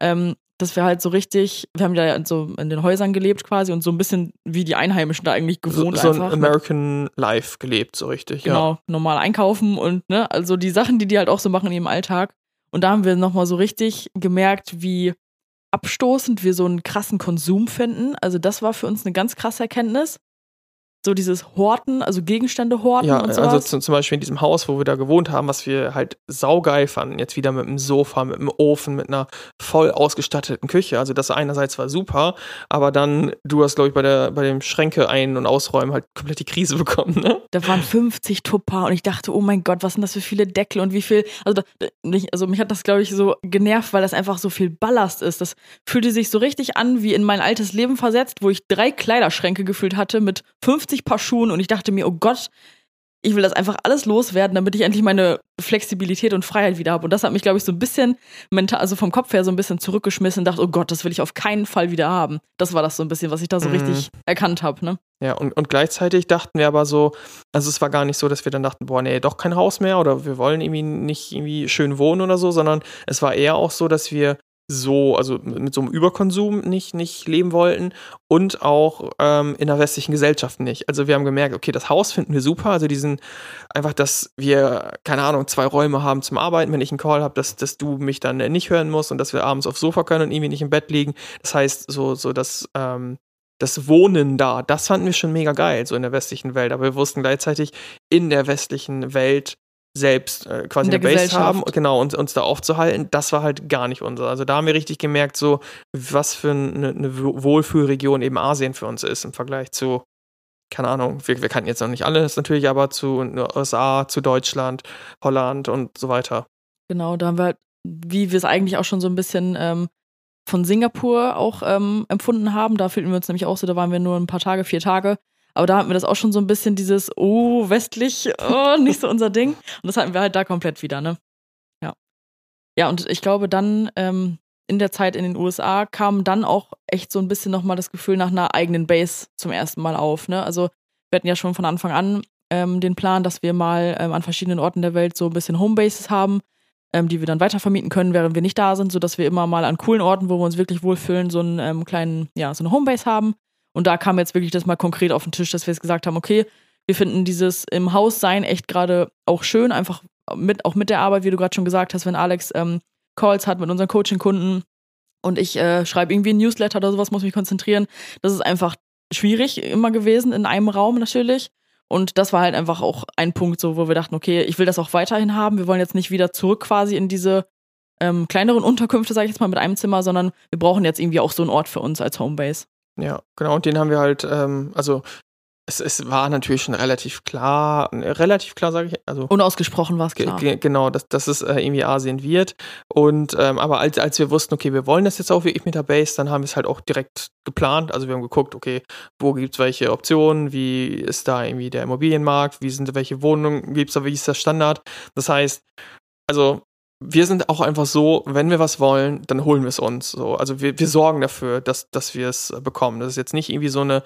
Ähm, dass wir halt so richtig, wir haben ja so in den Häusern gelebt quasi und so ein bisschen wie die Einheimischen da eigentlich gewohnt so, so einfach. ein American Life gelebt, so richtig, genau, ja. normal einkaufen und ne, also die Sachen, die die halt auch so machen in ihrem Alltag. Und da haben wir nochmal so richtig gemerkt, wie abstoßend wir so einen krassen Konsum finden. Also das war für uns eine ganz krasse Erkenntnis. So dieses Horten, also Gegenstände horten Ja, und sowas. also zum, zum Beispiel in diesem Haus, wo wir da gewohnt haben, was wir halt saugeil fanden, jetzt wieder mit einem Sofa, mit einem Ofen, mit einer voll ausgestatteten Küche. Also das einerseits war super, aber dann, du hast, glaube ich, bei, der, bei dem Schränke ein- und ausräumen halt komplett die Krise bekommen, ne? da waren 50 Tupper und ich dachte, oh mein Gott, was sind das für viele Deckel und wie viel. Also, da, also mich hat das, glaube ich, so genervt, weil das einfach so viel Ballast ist. Das fühlte sich so richtig an, wie in mein altes Leben versetzt, wo ich drei Kleiderschränke gefüllt hatte mit 50 Paar Schuhen und ich dachte mir, oh Gott, ich will das einfach alles loswerden, damit ich endlich meine Flexibilität und Freiheit wieder habe. Und das hat mich, glaube ich, so ein bisschen mental, also vom Kopf her so ein bisschen zurückgeschmissen und dachte, oh Gott, das will ich auf keinen Fall wieder haben. Das war das so ein bisschen, was ich da so Mhm. richtig erkannt habe, ne? Ja, und, und gleichzeitig dachten wir aber so, also es war gar nicht so, dass wir dann dachten, boah, nee, doch kein Haus mehr oder wir wollen irgendwie nicht irgendwie schön wohnen oder so, sondern es war eher auch so, dass wir so, also mit so einem Überkonsum nicht, nicht leben wollten und auch ähm, in der westlichen Gesellschaft nicht. Also wir haben gemerkt, okay, das Haus finden wir super, also diesen, einfach, dass wir, keine Ahnung, zwei Räume haben zum Arbeiten, wenn ich einen Call habe, dass, dass du mich dann nicht hören musst und dass wir abends aufs Sofa können und irgendwie nicht im Bett liegen. Das heißt, so, so das, ähm, das Wohnen da, das fanden wir schon mega geil, so in der westlichen Welt. Aber wir wussten gleichzeitig in der westlichen Welt selbst äh, quasi eine Base haben, genau, und uns da aufzuhalten, das war halt gar nicht unser. Also da haben wir richtig gemerkt, so was für eine, eine Wohlfühlregion eben Asien für uns ist im Vergleich zu, keine Ahnung, wir, wir kannten jetzt noch nicht alles natürlich, aber zu den USA, zu Deutschland, Holland und so weiter. Genau, da haben wir, halt, wie wir es eigentlich auch schon so ein bisschen ähm, von Singapur auch ähm, empfunden haben. Da fühlten wir uns nämlich auch so, da waren wir nur ein paar Tage, vier Tage. Aber da hatten wir das auch schon so ein bisschen dieses, oh, westlich, oh, nicht so unser Ding. Und das hatten wir halt da komplett wieder, ne? Ja. Ja, und ich glaube dann, ähm, in der Zeit in den USA kam dann auch echt so ein bisschen nochmal das Gefühl nach einer eigenen Base zum ersten Mal auf, ne? Also wir hatten ja schon von Anfang an ähm, den Plan, dass wir mal ähm, an verschiedenen Orten der Welt so ein bisschen Homebases haben, ähm, die wir dann weitervermieten können, während wir nicht da sind, sodass wir immer mal an coolen Orten, wo wir uns wirklich wohlfühlen, so einen ähm, kleinen, ja, so eine Homebase haben. Und da kam jetzt wirklich das mal konkret auf den Tisch, dass wir jetzt gesagt haben, okay, wir finden dieses im Haus sein echt gerade auch schön, einfach mit, auch mit der Arbeit, wie du gerade schon gesagt hast, wenn Alex ähm, Calls hat mit unseren Coaching-Kunden und ich äh, schreibe irgendwie ein Newsletter oder sowas, muss mich konzentrieren. Das ist einfach schwierig immer gewesen in einem Raum natürlich. Und das war halt einfach auch ein Punkt, so, wo wir dachten, okay, ich will das auch weiterhin haben. Wir wollen jetzt nicht wieder zurück quasi in diese ähm, kleineren Unterkünfte, sage ich jetzt mal, mit einem Zimmer, sondern wir brauchen jetzt irgendwie auch so einen Ort für uns als Homebase. Ja, genau, und den haben wir halt, ähm, also es, es war natürlich schon relativ klar, relativ klar, sage ich, also Unausgesprochen war es klar. ge- Genau, dass, dass es äh, irgendwie Asien wird. Und ähm, aber als, als wir wussten, okay, wir wollen das jetzt auch wirklich mit der Base, dann haben wir es halt auch direkt geplant. Also wir haben geguckt, okay, wo gibt es welche Optionen, wie ist da irgendwie der Immobilienmarkt, wie sind welche Wohnungen gibt es da, wie ist der Standard. Das heißt, also wir sind auch einfach so, wenn wir was wollen, dann holen wir es uns. So. Also wir, wir sorgen dafür, dass, dass wir es bekommen. Das ist jetzt nicht irgendwie so eine,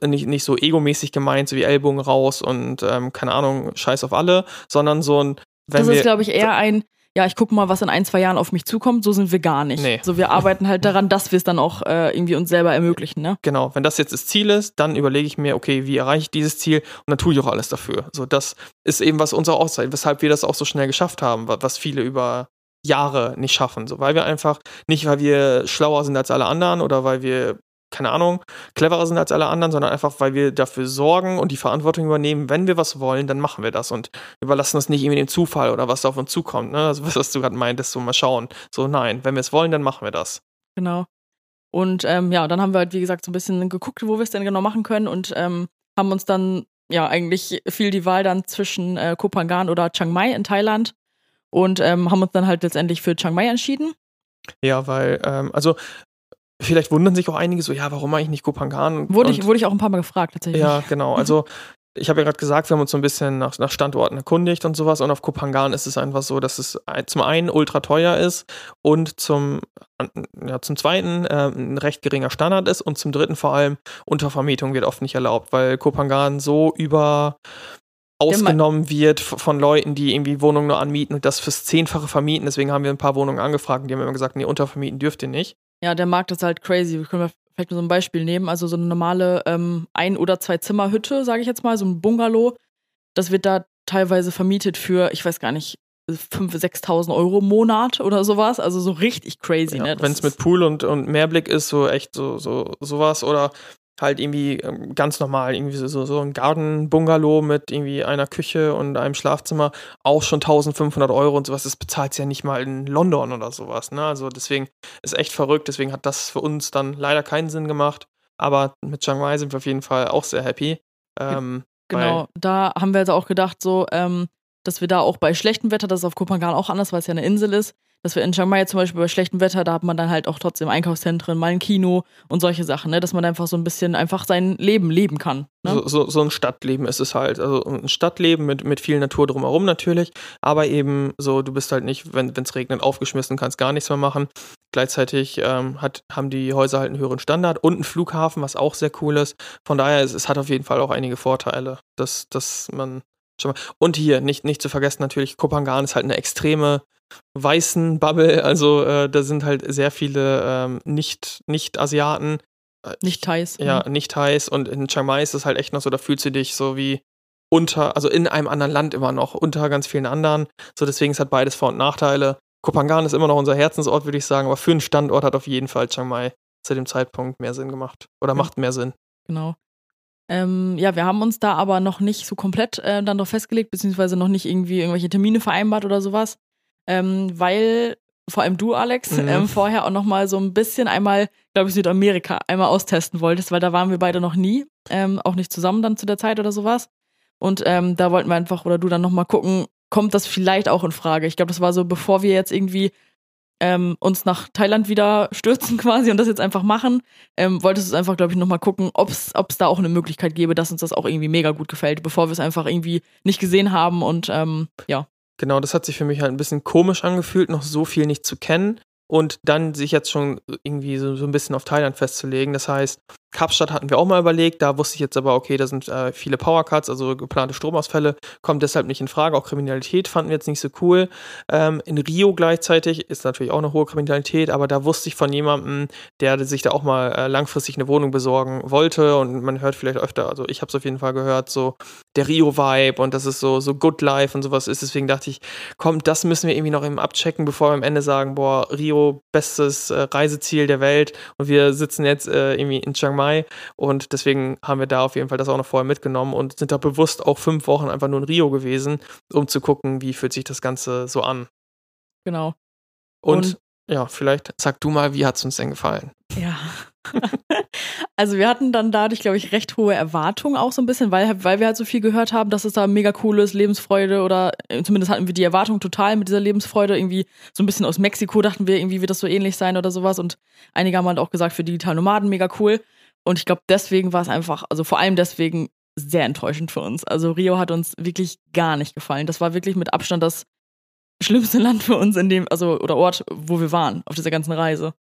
äh, nicht, nicht so egomäßig gemeint, so wie Ellbogen raus und ähm, keine Ahnung, scheiß auf alle, sondern so ein, wenn das ist, glaube ich, eher ein, ja, ich gucke mal, was in ein, zwei Jahren auf mich zukommt. So sind wir gar nicht. Nee. So, wir arbeiten halt daran, dass wir es dann auch äh, irgendwie uns selber ermöglichen, ne? Genau, wenn das jetzt das Ziel ist, dann überlege ich mir, okay, wie erreiche ich dieses Ziel und dann tue ich auch alles dafür. So, das ist eben was unsere Auszeit, weshalb wir das auch so schnell geschafft haben, wa- was viele über Jahre nicht schaffen. So, weil wir einfach, nicht weil wir schlauer sind als alle anderen oder weil wir, keine Ahnung, cleverer sind als alle anderen, sondern einfach, weil wir dafür sorgen und die Verantwortung übernehmen, wenn wir was wollen, dann machen wir das und überlassen uns nicht irgendwie dem Zufall oder was auf uns zukommt. Ne? Also, was, was du gerade meintest, so mal schauen. So, nein, wenn wir es wollen, dann machen wir das. Genau. Und ähm, ja, dann haben wir halt, wie gesagt, so ein bisschen geguckt, wo wir es denn genau machen können und ähm, haben uns dann, ja, eigentlich fiel die Wahl dann zwischen äh, Koh Phangan oder Chiang Mai in Thailand und ähm, haben uns dann halt letztendlich für Chiang Mai entschieden. Ja, weil, ähm, also, vielleicht wundern sich auch einige so, ja, warum eigentlich nicht Kopangan? Wurde Und- ich, wurde ich auch ein paar Mal gefragt, tatsächlich. Ja, genau. Also ich habe ja gerade gesagt, wir haben uns so ein bisschen nach, nach Standorten erkundigt und sowas. Und auf Kopangan ist es einfach so, dass es zum einen ultra teuer ist und zum, ja, zum zweiten äh, ein recht geringer Standard ist und zum dritten vor allem Untervermietung wird oft nicht erlaubt, weil Kopangan so über ausgenommen wird von Leuten, die irgendwie Wohnungen nur anmieten und das fürs Zehnfache vermieten. Deswegen haben wir ein paar Wohnungen angefragt und die haben immer gesagt, nee, untervermieten dürft ihr nicht. Ja, der Markt ist halt crazy. Wir können vielleicht mal so ein Beispiel nehmen. Also so eine normale ähm, Ein- oder Zwei-Zimmer-Hütte, sage ich jetzt mal, so ein Bungalow, das wird da teilweise vermietet für, ich weiß gar nicht, 5.000, 6.000 Euro im Monat oder sowas. Also so richtig crazy. Ja, ne? Wenn es mit Pool und, und Mehrblick ist, so echt so, so sowas. Oder halt irgendwie ähm, ganz normal, irgendwie so, so ein Garten-Bungalow mit irgendwie einer Küche und einem Schlafzimmer, auch schon 1500 Euro und sowas, das bezahlt ja nicht mal in London oder sowas, ne? Also deswegen ist echt verrückt, deswegen hat das für uns dann leider keinen Sinn gemacht, aber mit Chiang Mai sind wir auf jeden Fall auch sehr happy. Ähm, genau, da haben wir also auch gedacht, so, ähm, dass wir da auch bei schlechtem Wetter, das ist auf Kopangan auch anders, weil es ja eine Insel ist, dass wir in Chiang Mai zum Beispiel bei schlechtem Wetter, da hat man dann halt auch trotzdem Einkaufszentren, mal ein Kino und solche Sachen, ne? dass man einfach so ein bisschen einfach sein Leben leben kann. Ne? So, so, so, ein Stadtleben ist es halt. Also ein Stadtleben mit, mit viel Natur drumherum natürlich, aber eben so, du bist halt nicht, wenn es regnet, aufgeschmissen, kannst gar nichts mehr machen. Gleichzeitig ähm, hat, haben die Häuser halt einen höheren Standard und einen Flughafen, was auch sehr cool ist. Von daher, es, es hat auf jeden Fall auch einige Vorteile, dass, dass man und hier, nicht, nicht zu vergessen, natürlich, Kopangan ist halt eine extreme weißen Bubble. Also äh, da sind halt sehr viele ähm, nicht, nicht Asiaten. Äh, nicht Thais. Ja, mhm. nicht Thais. Und in Chiang Mai ist es halt echt noch so, da fühlst du dich so wie unter, also in einem anderen Land immer noch, unter ganz vielen anderen. So deswegen es hat beides Vor- und Nachteile. Kopangan ist immer noch unser Herzensort, würde ich sagen, aber für einen Standort hat auf jeden Fall Chiang Mai zu dem Zeitpunkt mehr Sinn gemacht. Oder ja. macht mehr Sinn. Genau. Ähm, ja, wir haben uns da aber noch nicht so komplett äh, dann doch festgelegt, beziehungsweise noch nicht irgendwie irgendwelche Termine vereinbart oder sowas ähm, weil vor allem du, Alex, mhm. ähm, vorher auch noch mal so ein bisschen einmal, glaube ich, Südamerika einmal austesten wolltest, weil da waren wir beide noch nie, ähm, auch nicht zusammen dann zu der Zeit oder sowas. Und ähm, da wollten wir einfach, oder du dann noch mal gucken, kommt das vielleicht auch in Frage? Ich glaube, das war so, bevor wir jetzt irgendwie ähm, uns nach Thailand wieder stürzen quasi und das jetzt einfach machen, ähm, wolltest du einfach, glaube ich, noch mal gucken, ob es da auch eine Möglichkeit gäbe, dass uns das auch irgendwie mega gut gefällt, bevor wir es einfach irgendwie nicht gesehen haben und ähm, ja. Genau, das hat sich für mich halt ein bisschen komisch angefühlt, noch so viel nicht zu kennen und dann sich jetzt schon irgendwie so, so ein bisschen auf Thailand festzulegen. Das heißt, Kapstadt hatten wir auch mal überlegt, da wusste ich jetzt aber, okay, da sind äh, viele Powercuts, also geplante Stromausfälle, kommt deshalb nicht in Frage. Auch Kriminalität fanden wir jetzt nicht so cool. Ähm, in Rio gleichzeitig ist natürlich auch eine hohe Kriminalität, aber da wusste ich von jemandem, der sich da auch mal äh, langfristig eine Wohnung besorgen wollte und man hört vielleicht öfter, also ich habe es auf jeden Fall gehört, so der Rio-Vibe und das ist so, so Good Life und sowas ist. Deswegen dachte ich, komm, das müssen wir irgendwie noch eben abchecken, bevor wir am Ende sagen, boah, Rio, bestes äh, Reiseziel der Welt und wir sitzen jetzt äh, irgendwie in Chiang Mai Mai. Und deswegen haben wir da auf jeden Fall das auch noch vorher mitgenommen und sind da bewusst auch fünf Wochen einfach nur in Rio gewesen, um zu gucken, wie fühlt sich das Ganze so an. Genau. Und, und ja, vielleicht sag du mal, wie hat es uns denn gefallen? Ja. also wir hatten dann dadurch, glaube ich, recht hohe Erwartungen auch so ein bisschen, weil, weil wir halt so viel gehört haben, dass es da mega cool ist, Lebensfreude oder äh, zumindest hatten wir die Erwartung total mit dieser Lebensfreude. Irgendwie so ein bisschen aus Mexiko dachten wir, irgendwie wird das so ähnlich sein oder sowas. Und einige haben halt auch gesagt, für digitale Nomaden mega cool. Und ich glaube, deswegen war es einfach, also vor allem deswegen sehr enttäuschend für uns. Also Rio hat uns wirklich gar nicht gefallen. Das war wirklich mit Abstand das schlimmste Land für uns in dem, also oder Ort, wo wir waren auf dieser ganzen Reise.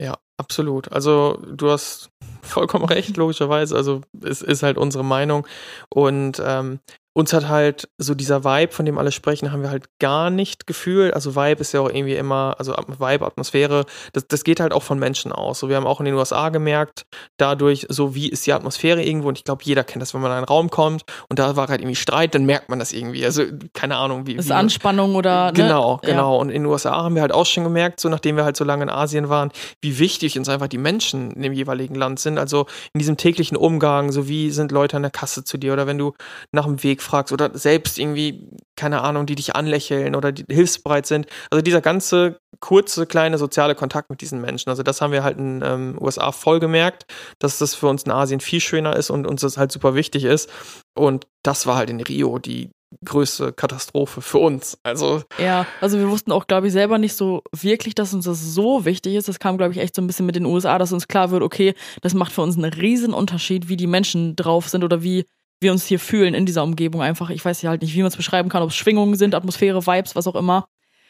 Ja, absolut. Also du hast vollkommen recht, logischerweise. Also es ist halt unsere Meinung. Und ähm, uns hat halt so dieser Vibe, von dem alle sprechen, haben wir halt gar nicht gefühlt. Also Vibe ist ja auch irgendwie immer, also Vibe, Atmosphäre, das, das geht halt auch von Menschen aus. So, wir haben auch in den USA gemerkt, dadurch, so wie ist die Atmosphäre irgendwo, und ich glaube, jeder kennt das, wenn man in einen Raum kommt und da war halt irgendwie Streit, dann merkt man das irgendwie. Also, keine Ahnung, wie. Ist wie, Anspannung oder. Ne? Genau, genau. Ja. Und in den USA haben wir halt auch schon gemerkt, so nachdem wir halt so lange in Asien waren, wie wichtig uns einfach die Menschen in dem jeweiligen Land sind. Also in diesem täglichen Umgang, so wie sind Leute an der Kasse zu dir oder wenn du nach dem Weg fragst oder selbst irgendwie, keine Ahnung, die dich anlächeln oder die hilfsbereit sind. Also dieser ganze kurze, kleine soziale Kontakt mit diesen Menschen. Also das haben wir halt in ähm, USA voll gemerkt, dass das für uns in Asien viel schöner ist und uns das halt super wichtig ist. Und das war halt in Rio die größte Katastrophe für uns. Also ja, also wir wussten auch, glaube ich, selber nicht so wirklich, dass uns das so wichtig ist. Das kam, glaube ich, echt so ein bisschen mit den USA, dass uns klar wird, okay, das macht für uns einen riesen Unterschied, wie die Menschen drauf sind oder wie wir uns hier fühlen in dieser Umgebung einfach. Ich weiß ja halt nicht, wie man es beschreiben kann, ob es Schwingungen sind, Atmosphäre, Vibes, was auch immer.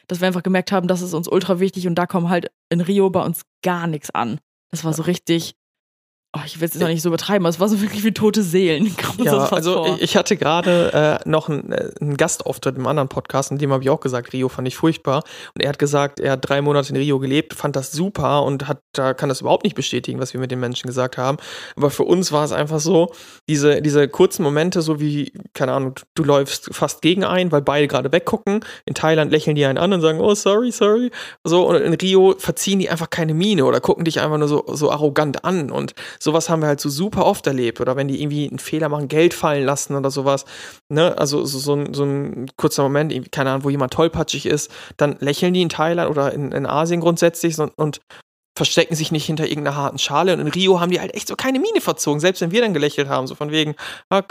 Dass wir einfach gemerkt haben, das ist uns ultra wichtig und da kommen halt in Rio bei uns gar nichts an. Das war so richtig, oh, ich will es jetzt noch nicht so übertreiben, aber es war so wirklich wie tote Seelen. Ja, also vor. ich hatte gerade äh, noch einen, äh, einen, Gastauftritt im anderen Podcast, in dem habe ich auch gesagt, Rio fand ich furchtbar. Und er hat gesagt, er hat drei Monate in Rio gelebt, fand das super und hat, da kann das überhaupt nicht bestätigen, was wir mit den Menschen gesagt haben. Aber für uns war es einfach so, diese, diese kurzen Momente, so wie, keine Ahnung, du läufst fast gegen einen, weil beide gerade weggucken. In Thailand lächeln die einen an und sagen, oh, sorry, sorry. So, und in Rio verziehen die einfach keine Miene oder gucken dich einfach nur so, so arrogant an. Und sowas haben wir halt so super oft erlebt. Oder wenn die irgendwie einen Fehler machen, Geld fallen lassen oder sowas. Ne? Also so, so, ein, so ein kurzer Moment, keine Ahnung, wo jemand tollpatschig ist, dann lächeln die in Thailand oder in, in Asien grundsätzlich und, und verstecken sich nicht hinter irgendeiner harten Schale. Und in Rio haben die halt echt so keine Miene verzogen, selbst wenn wir dann gelächelt haben, so von wegen, ah,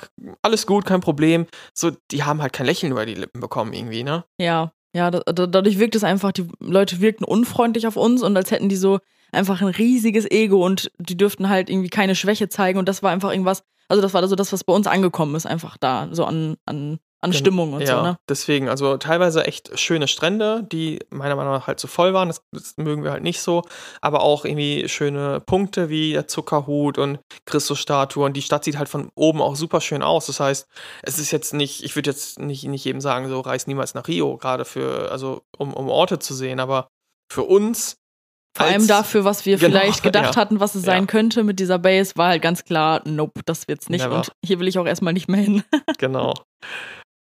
alles gut, kein Problem. So, die haben halt kein Lächeln über die Lippen bekommen irgendwie, ne? Ja, ja, dadurch wirkt es einfach, die Leute wirkten unfreundlich auf uns und als hätten die so einfach ein riesiges Ego und die dürften halt irgendwie keine Schwäche zeigen und das war einfach irgendwas, also das war so das, was bei uns angekommen ist, einfach da, so an, an, an Stimmung und ja, so, ne? Deswegen, also teilweise echt schöne Strände, die meiner Meinung nach halt so voll waren, das, das mögen wir halt nicht so, aber auch irgendwie schöne Punkte wie der Zuckerhut und Christusstatue und die Stadt sieht halt von oben auch super schön aus. Das heißt, es ist jetzt nicht, ich würde jetzt nicht, nicht jedem sagen, so reist niemals nach Rio, gerade für, also um, um Orte zu sehen, aber für uns vor allem dafür, was wir genau, vielleicht gedacht ja, hatten, was es sein könnte mit dieser Base, war halt ganz klar, nope, das wird's nicht. Never. Und hier will ich auch erstmal nicht mehr hin. genau.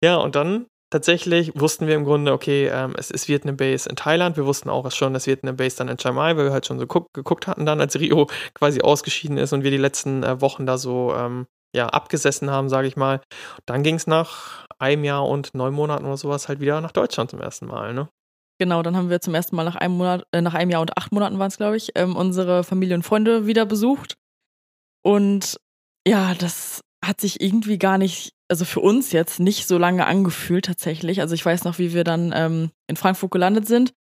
Ja, und dann tatsächlich wussten wir im Grunde, okay, ähm, es, es wird eine Base in Thailand. Wir wussten auch schon, es wird eine Base dann in Chiang Mai, weil wir halt schon so guck, geguckt hatten dann, als Rio quasi ausgeschieden ist und wir die letzten äh, Wochen da so ähm, ja, abgesessen haben, sage ich mal. Dann ging es nach einem Jahr und neun Monaten oder sowas halt wieder nach Deutschland zum ersten Mal, ne? Genau, dann haben wir zum ersten Mal nach einem Monat, äh, nach einem Jahr und acht Monaten waren es, glaube ich, ähm, unsere Familie und Freunde wieder besucht. Und ja, das hat sich irgendwie gar nicht, also für uns jetzt nicht so lange angefühlt tatsächlich. Also ich weiß noch, wie wir dann ähm, in Frankfurt gelandet sind.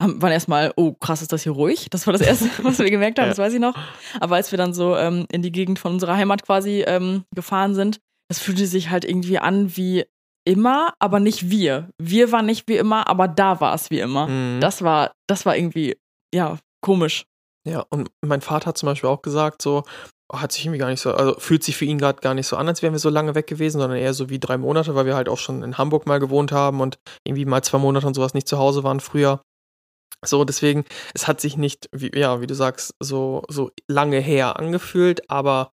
Haben, waren erstmal, oh krass, ist das hier ruhig? Das war das Erste, was wir gemerkt haben, das weiß ich noch. Aber als wir dann so ähm, in die Gegend von unserer Heimat quasi ähm, gefahren sind, das fühlte sich halt irgendwie an wie immer, aber nicht wir. Wir waren nicht wie immer, aber da war es wie immer. Mhm. Das war, das war irgendwie, ja, komisch. Ja, und mein Vater hat zum Beispiel auch gesagt, so, oh, hat sich irgendwie gar nicht so, also fühlt sich für ihn gerade gar nicht so an, als wären wir so lange weg gewesen, sondern eher so wie drei Monate, weil wir halt auch schon in Hamburg mal gewohnt haben und irgendwie mal zwei Monate und sowas nicht zu Hause waren früher. So, deswegen, es hat sich nicht, wie, ja, wie du sagst, so, so lange her angefühlt, aber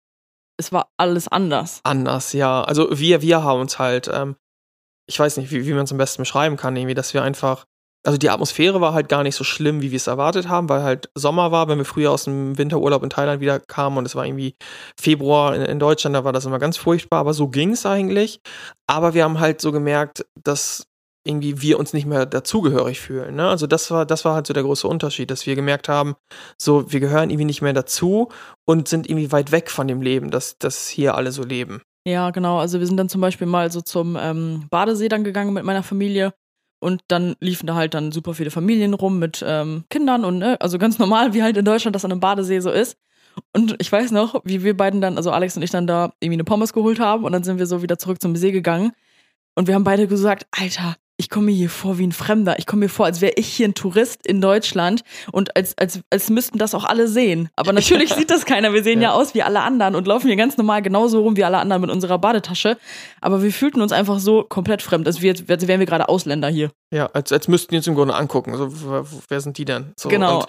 es war alles anders. Anders, ja. Also wir, wir haben uns halt ähm, ich weiß nicht, wie, wie man es am besten beschreiben kann, irgendwie, dass wir einfach, also die Atmosphäre war halt gar nicht so schlimm, wie wir es erwartet haben, weil halt Sommer war, wenn wir früher aus dem Winterurlaub in Thailand wieder kamen und es war irgendwie Februar in, in Deutschland, da war das immer ganz furchtbar, aber so ging es eigentlich. Aber wir haben halt so gemerkt, dass irgendwie wir uns nicht mehr dazugehörig fühlen. Ne? Also das war, das war halt so der große Unterschied, dass wir gemerkt haben, so wir gehören irgendwie nicht mehr dazu und sind irgendwie weit weg von dem Leben, dass das hier alle so leben. Ja, genau. Also wir sind dann zum Beispiel mal so zum ähm, Badesee dann gegangen mit meiner Familie. Und dann liefen da halt dann super viele Familien rum mit ähm, Kindern und ne, also ganz normal, wie halt in Deutschland das an einem Badesee so ist. Und ich weiß noch, wie wir beiden dann, also Alex und ich dann da irgendwie eine Pommes geholt haben und dann sind wir so wieder zurück zum See gegangen. Und wir haben beide gesagt, Alter, ich komme mir hier vor wie ein Fremder. Ich komme mir vor, als wäre ich hier ein Tourist in Deutschland und als, als, als müssten das auch alle sehen. Aber natürlich sieht das keiner. Wir sehen ja. ja. aus wie alle anderen und laufen hier ganz normal genauso rum wie alle anderen mit unserer Badetasche. Aber wir fühlten uns einfach so komplett fremd, als, wir, als wären wir gerade Ausländer hier. Ja, als, als müssten wir uns im Grunde angucken. Also, wer sind die denn? So, genau.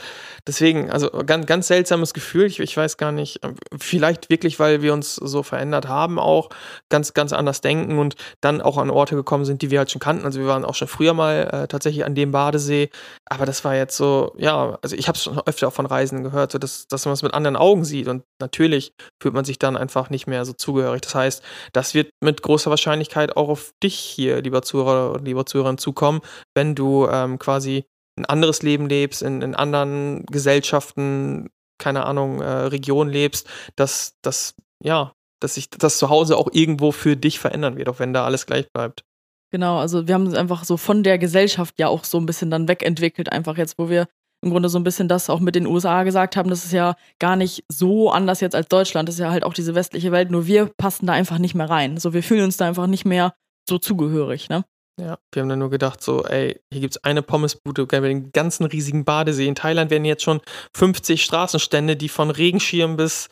deswegen, also ganz, ganz seltsames Gefühl. Ich, ich weiß gar nicht, vielleicht wirklich, weil wir uns so verändert haben, auch ganz, ganz anders denken und dann auch an Orte gekommen sind, die wir halt schon kannten. Also wir waren waren auch schon früher mal äh, tatsächlich an dem Badesee, aber das war jetzt so, ja, also ich habe es schon öfter auch von Reisenden gehört, so dass, dass man es mit anderen Augen sieht und natürlich fühlt man sich dann einfach nicht mehr so zugehörig. Das heißt, das wird mit großer Wahrscheinlichkeit auch auf dich hier, lieber Zuhörer und lieber Zuhörerin, zukommen, wenn du ähm, quasi ein anderes Leben lebst, in, in anderen Gesellschaften, keine Ahnung, äh, Regionen lebst, dass das, ja, dass sich das Zuhause auch irgendwo für dich verändern wird, auch wenn da alles gleich bleibt. Genau, also wir haben uns einfach so von der Gesellschaft ja auch so ein bisschen dann wegentwickelt, einfach jetzt, wo wir im Grunde so ein bisschen das auch mit den USA gesagt haben, das ist ja gar nicht so anders jetzt als Deutschland. Das ist ja halt auch diese westliche Welt, nur wir passen da einfach nicht mehr rein. So, wir fühlen uns da einfach nicht mehr so zugehörig, ne? Ja, wir haben dann nur gedacht, so, ey, hier gibt es eine Pommesbude mit den ganzen riesigen Badesee. In Thailand werden jetzt schon 50 Straßenstände, die von Regenschirm bis,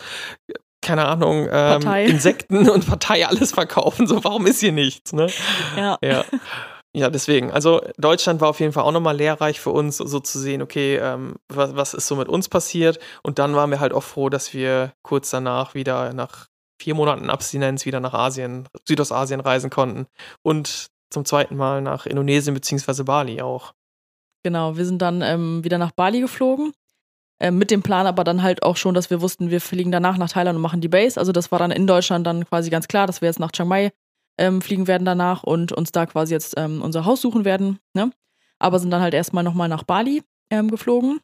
keine Ahnung, ähm, Insekten und Partei alles verkaufen. So, warum ist hier nichts, ne? Ja. Ja. Ja, deswegen. Also Deutschland war auf jeden Fall auch nochmal lehrreich für uns, so zu sehen, okay, ähm, was, was ist so mit uns passiert. Und dann waren wir halt auch froh, dass wir kurz danach wieder nach vier Monaten Abstinenz wieder nach Asien, Südostasien reisen konnten. Und zum zweiten Mal nach Indonesien bzw. Bali auch. Genau, wir sind dann ähm, wieder nach Bali geflogen. Äh, mit dem Plan aber dann halt auch schon, dass wir wussten, wir fliegen danach nach Thailand und machen die Base. Also das war dann in Deutschland dann quasi ganz klar, dass wir jetzt nach Chiang Mai ähm, fliegen werden danach und uns da quasi jetzt ähm, unser Haus suchen werden. Ne? Aber sind dann halt erstmal nochmal nach Bali ähm, geflogen.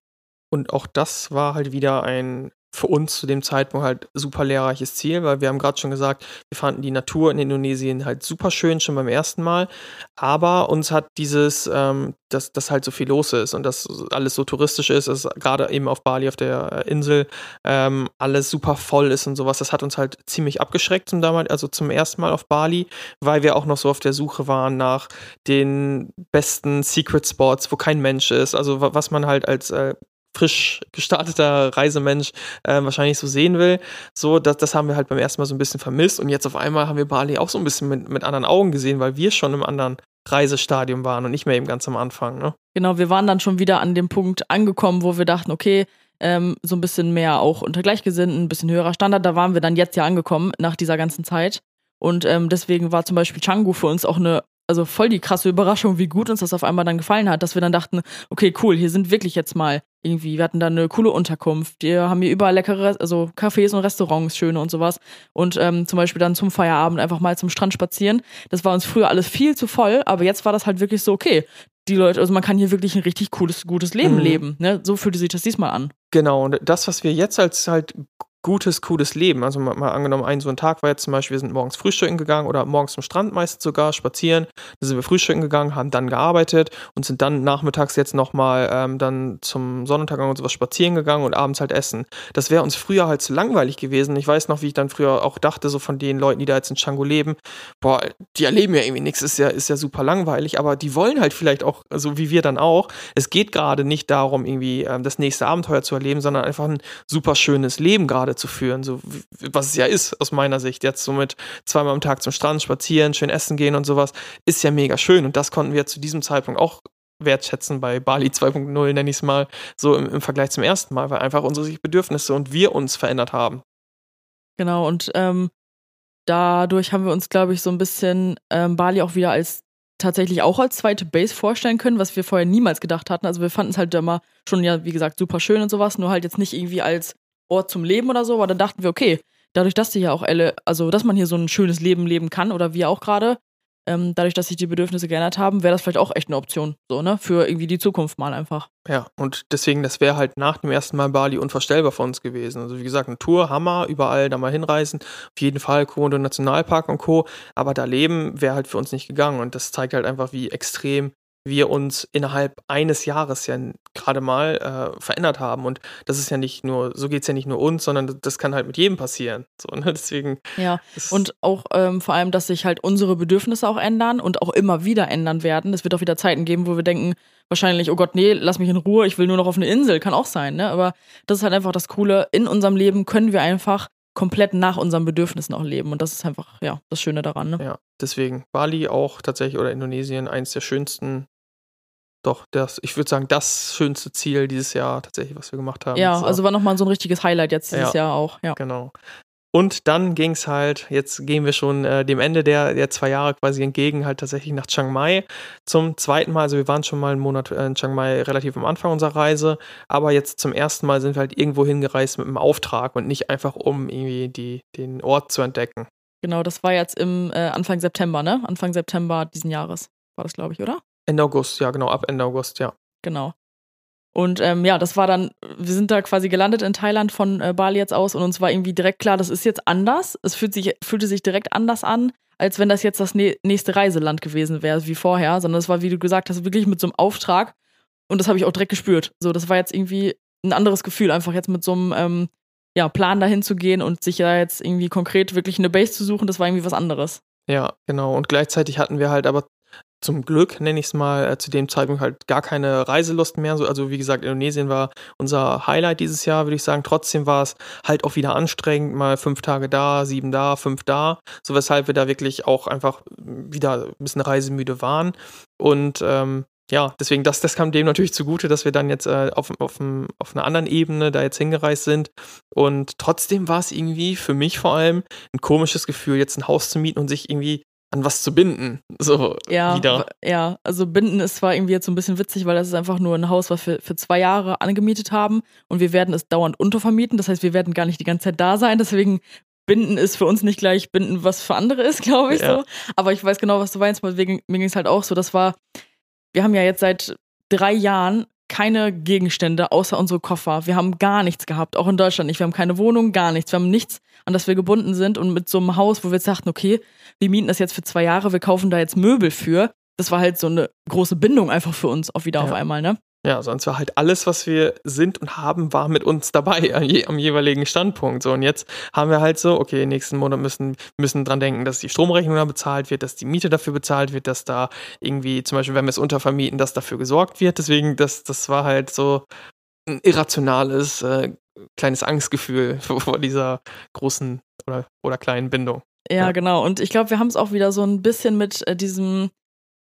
Und auch das war halt wieder ein für uns zu dem Zeitpunkt halt super lehrreiches Ziel, weil wir haben gerade schon gesagt, wir fanden die Natur in Indonesien halt super schön schon beim ersten Mal, aber uns hat dieses, ähm, dass, dass halt so viel los ist und dass alles so touristisch ist, dass gerade eben auf Bali auf der Insel ähm, alles super voll ist und sowas, das hat uns halt ziemlich abgeschreckt zum damals, also zum ersten Mal auf Bali, weil wir auch noch so auf der Suche waren nach den besten Secret Spots, wo kein Mensch ist, also was man halt als äh, frisch gestarteter Reisemensch äh, wahrscheinlich so sehen will. So, das, das haben wir halt beim ersten Mal so ein bisschen vermisst und jetzt auf einmal haben wir Bali auch so ein bisschen mit, mit anderen Augen gesehen, weil wir schon im anderen Reisestadium waren und nicht mehr eben ganz am Anfang. Ne? Genau, wir waren dann schon wieder an dem Punkt angekommen, wo wir dachten, okay, ähm, so ein bisschen mehr auch unter Gleichgesinnten, ein bisschen höherer Standard. Da waren wir dann jetzt ja angekommen nach dieser ganzen Zeit. Und ähm, deswegen war zum Beispiel Changu für uns auch eine also voll die krasse Überraschung, wie gut uns das auf einmal dann gefallen hat, dass wir dann dachten, okay, cool, hier sind wirklich jetzt mal irgendwie, wir hatten da eine coole Unterkunft, wir haben hier überall leckere, also Cafés und Restaurants, schöne und sowas. Und ähm, zum Beispiel dann zum Feierabend einfach mal zum Strand spazieren. Das war uns früher alles viel zu voll, aber jetzt war das halt wirklich so, okay, die Leute, also man kann hier wirklich ein richtig cooles, gutes Leben mhm. leben. Ne? So fühlte sich das diesmal an. Genau, und das, was wir jetzt als halt gutes, cooles Leben. Also mal, mal, angenommen, ein so ein Tag war jetzt zum Beispiel, wir sind morgens frühstücken gegangen oder morgens zum Strand meistens sogar spazieren. Da sind wir frühstücken gegangen, haben dann gearbeitet und sind dann nachmittags jetzt nochmal ähm, dann zum Sonnenuntergang und sowas spazieren gegangen und abends halt essen. Das wäre uns früher halt zu langweilig gewesen. Ich weiß noch, wie ich dann früher auch dachte, so von den Leuten, die da jetzt in Django leben, boah, die erleben ja irgendwie nichts, ist ja, ist ja super langweilig, aber die wollen halt vielleicht auch, so also wie wir dann auch. Es geht gerade nicht darum, irgendwie ähm, das nächste Abenteuer zu erleben, sondern einfach ein super schönes Leben gerade zu führen, so was es ja ist aus meiner Sicht. Jetzt so mit zweimal am Tag zum Strand spazieren, schön essen gehen und sowas, ist ja mega schön. Und das konnten wir zu diesem Zeitpunkt auch wertschätzen bei Bali 2.0, nenne ich es mal, so im, im, Vergleich zum ersten Mal, weil einfach unsere Bedürfnisse und wir uns verändert haben. Genau, und ähm, dadurch haben wir uns, glaube ich, so ein bisschen ähm, Bali auch wieder als tatsächlich auch als zweite Base vorstellen können, was wir vorher niemals gedacht hatten. Also wir fanden es halt immer schon ja, wie gesagt, super schön und sowas, nur halt jetzt nicht irgendwie als Ort zum Leben oder so, aber dann dachten wir, okay, dadurch, dass die ja auch alle, also dass man hier so ein schönes Leben leben kann oder wir auch gerade, ähm, dadurch, dass sich die Bedürfnisse geändert haben, wäre das vielleicht auch echt eine Option, so, ne, für irgendwie die Zukunft mal einfach. Ja, und deswegen, das wäre halt nach dem ersten Mal Bali unvorstellbar für uns gewesen. Also wie gesagt, eine Tour, Hammer, überall da mal hinreisen, auf jeden Fall Komodo Nationalpark und Co., aber da leben wäre halt für uns nicht gegangen und das zeigt halt einfach, wie extrem wir uns innerhalb eines Jahres ja gerade mal äh, verändert haben. Und das ist ja nicht nur, so geht es ja nicht nur uns, sondern das kann halt mit jedem passieren. So, ne? Deswegen. Ja, und auch ähm, vor allem, dass sich halt unsere Bedürfnisse auch ändern und auch immer wieder ändern werden. Es wird auch wieder Zeiten geben, wo wir denken, wahrscheinlich, oh Gott, nee, lass mich in Ruhe, ich will nur noch auf eine Insel. Kann auch sein, ne? Aber das ist halt einfach das Coole. In unserem Leben können wir einfach komplett nach unseren Bedürfnissen auch leben. Und das ist einfach, ja, das Schöne daran. Ne? Ja, deswegen Bali auch tatsächlich oder Indonesien eins der schönsten doch, das, ich würde sagen, das schönste Ziel dieses Jahr tatsächlich, was wir gemacht haben. Ja, also war nochmal so ein richtiges Highlight jetzt dieses ja, Jahr auch. Ja. Genau. Und dann ging es halt, jetzt gehen wir schon äh, dem Ende der, der zwei Jahre quasi entgegen, halt tatsächlich nach Chiang Mai zum zweiten Mal. Also wir waren schon mal einen Monat in Chiang Mai relativ am Anfang unserer Reise, aber jetzt zum ersten Mal sind wir halt irgendwo hingereist mit einem Auftrag und nicht einfach um irgendwie die, den Ort zu entdecken. Genau, das war jetzt im äh, Anfang September, ne? Anfang September diesen Jahres war das, glaube ich, oder? Ende August, ja, genau, ab Ende August, ja. Genau. Und ähm, ja, das war dann, wir sind da quasi gelandet in Thailand von äh, Bali jetzt aus und uns war irgendwie direkt klar, das ist jetzt anders. Es fühlt sich, fühlte sich direkt anders an, als wenn das jetzt das nächste Reiseland gewesen wäre wie vorher, sondern es war, wie du gesagt hast, wirklich mit so einem Auftrag. und das habe ich auch direkt gespürt. So, das war jetzt irgendwie ein anderes Gefühl, einfach jetzt mit so einem ähm, ja, Plan dahin zu gehen und sich da jetzt irgendwie konkret wirklich eine Base zu suchen, das war irgendwie was anderes. Ja, genau. Und gleichzeitig hatten wir halt aber zum Glück, nenne ich es mal, äh, zu dem Zeitpunkt halt gar keine Reiselust mehr. So, also wie gesagt, Indonesien war unser Highlight dieses Jahr, würde ich sagen. Trotzdem war es halt auch wieder anstrengend, mal fünf Tage da, sieben da, fünf da. So weshalb wir da wirklich auch einfach wieder ein bisschen reisemüde waren. Und ähm, ja, deswegen, das, das kam dem natürlich zugute, dass wir dann jetzt äh, auf, auf, auf einer anderen Ebene da jetzt hingereist sind. Und trotzdem war es irgendwie für mich vor allem ein komisches Gefühl, jetzt ein Haus zu mieten und sich irgendwie an was zu binden. So ja, wieder. Ja, also binden ist zwar irgendwie jetzt so ein bisschen witzig, weil das ist einfach nur ein Haus, was wir für zwei Jahre angemietet haben und wir werden es dauernd untervermieten. Das heißt, wir werden gar nicht die ganze Zeit da sein. Deswegen Binden ist für uns nicht gleich Binden, was für andere ist, glaube ich ja. so. Aber ich weiß genau, was du meinst. Mir ging es halt auch so. Das war, wir haben ja jetzt seit drei Jahren keine Gegenstände außer unsere Koffer. Wir haben gar nichts gehabt, auch in Deutschland nicht. Wir haben keine Wohnung, gar nichts. Wir haben nichts, an das wir gebunden sind. Und mit so einem Haus, wo wir jetzt dachten, okay, wir mieten das jetzt für zwei Jahre, wir kaufen da jetzt Möbel für. Das war halt so eine große Bindung einfach für uns auch wieder ja. auf einmal, ne? Ja, sonst war halt alles, was wir sind und haben, war mit uns dabei, am, jeweiligen Standpunkt. So, und jetzt haben wir halt so, okay, nächsten Monat müssen, müssen dran denken, dass die Stromrechnung da bezahlt wird, dass die Miete dafür bezahlt wird, dass da irgendwie, zum Beispiel, wenn wir es untervermieten, dass dafür gesorgt wird. Deswegen, das, das war halt so ein irrationales, äh, kleines Angstgefühl vor, vor dieser großen oder, oder kleinen Bindung. Ja, ja. genau. Und ich glaube, wir haben es auch wieder so ein bisschen mit äh, diesem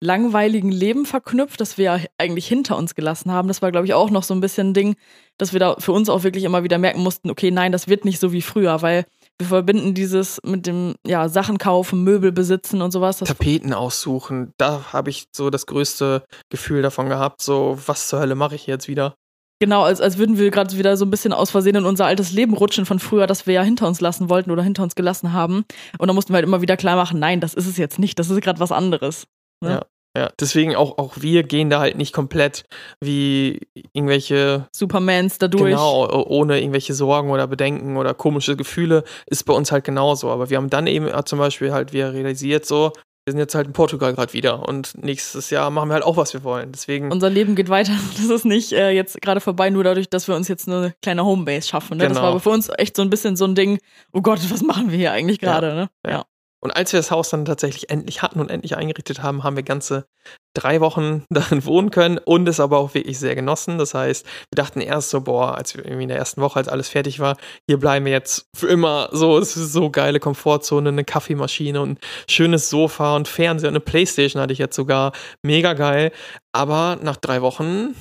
langweiligen Leben verknüpft, das wir ja eigentlich hinter uns gelassen haben. Das war, glaube ich, auch noch so ein bisschen ein Ding, dass wir da für uns auch wirklich immer wieder merken mussten, okay, nein, das wird nicht so wie früher, weil wir verbinden dieses mit dem, ja, Sachen kaufen, Möbel besitzen und sowas. Tapeten aussuchen, da habe ich so das größte Gefühl davon gehabt, so, was zur Hölle mache ich jetzt wieder? Genau, als, als würden wir gerade wieder so ein bisschen aus Versehen in unser altes Leben rutschen von früher, das wir ja hinter uns lassen wollten oder hinter uns gelassen haben. Und dann mussten wir halt immer wieder klar machen, nein, das ist es jetzt nicht, das ist gerade was anderes. Ne? Ja. Ja, deswegen auch, auch wir gehen da halt nicht komplett wie irgendwelche Supermans dadurch. Genau, ohne irgendwelche Sorgen oder Bedenken oder komische Gefühle, ist bei uns halt genauso. Aber wir haben dann eben zum Beispiel halt wieder realisiert, so, wir sind jetzt halt in Portugal gerade wieder und nächstes Jahr machen wir halt auch, was wir wollen. Deswegen. Unser Leben geht weiter. Das ist nicht äh, jetzt gerade vorbei, nur dadurch, dass wir uns jetzt eine kleine Homebase schaffen. Ne? Genau. Das war aber für uns echt so ein bisschen so ein Ding, oh Gott, was machen wir hier eigentlich gerade? Ja. Ne? ja. Und als wir das Haus dann tatsächlich endlich hatten und endlich eingerichtet haben, haben wir ganze drei Wochen darin wohnen können und es aber auch wirklich sehr genossen. Das heißt, wir dachten erst so, boah, als wir irgendwie in der ersten Woche, als alles fertig war, hier bleiben wir jetzt für immer so, es ist so geile Komfortzone, eine Kaffeemaschine und ein schönes Sofa und Fernseher und eine Playstation hatte ich jetzt sogar. Mega geil. Aber nach drei Wochen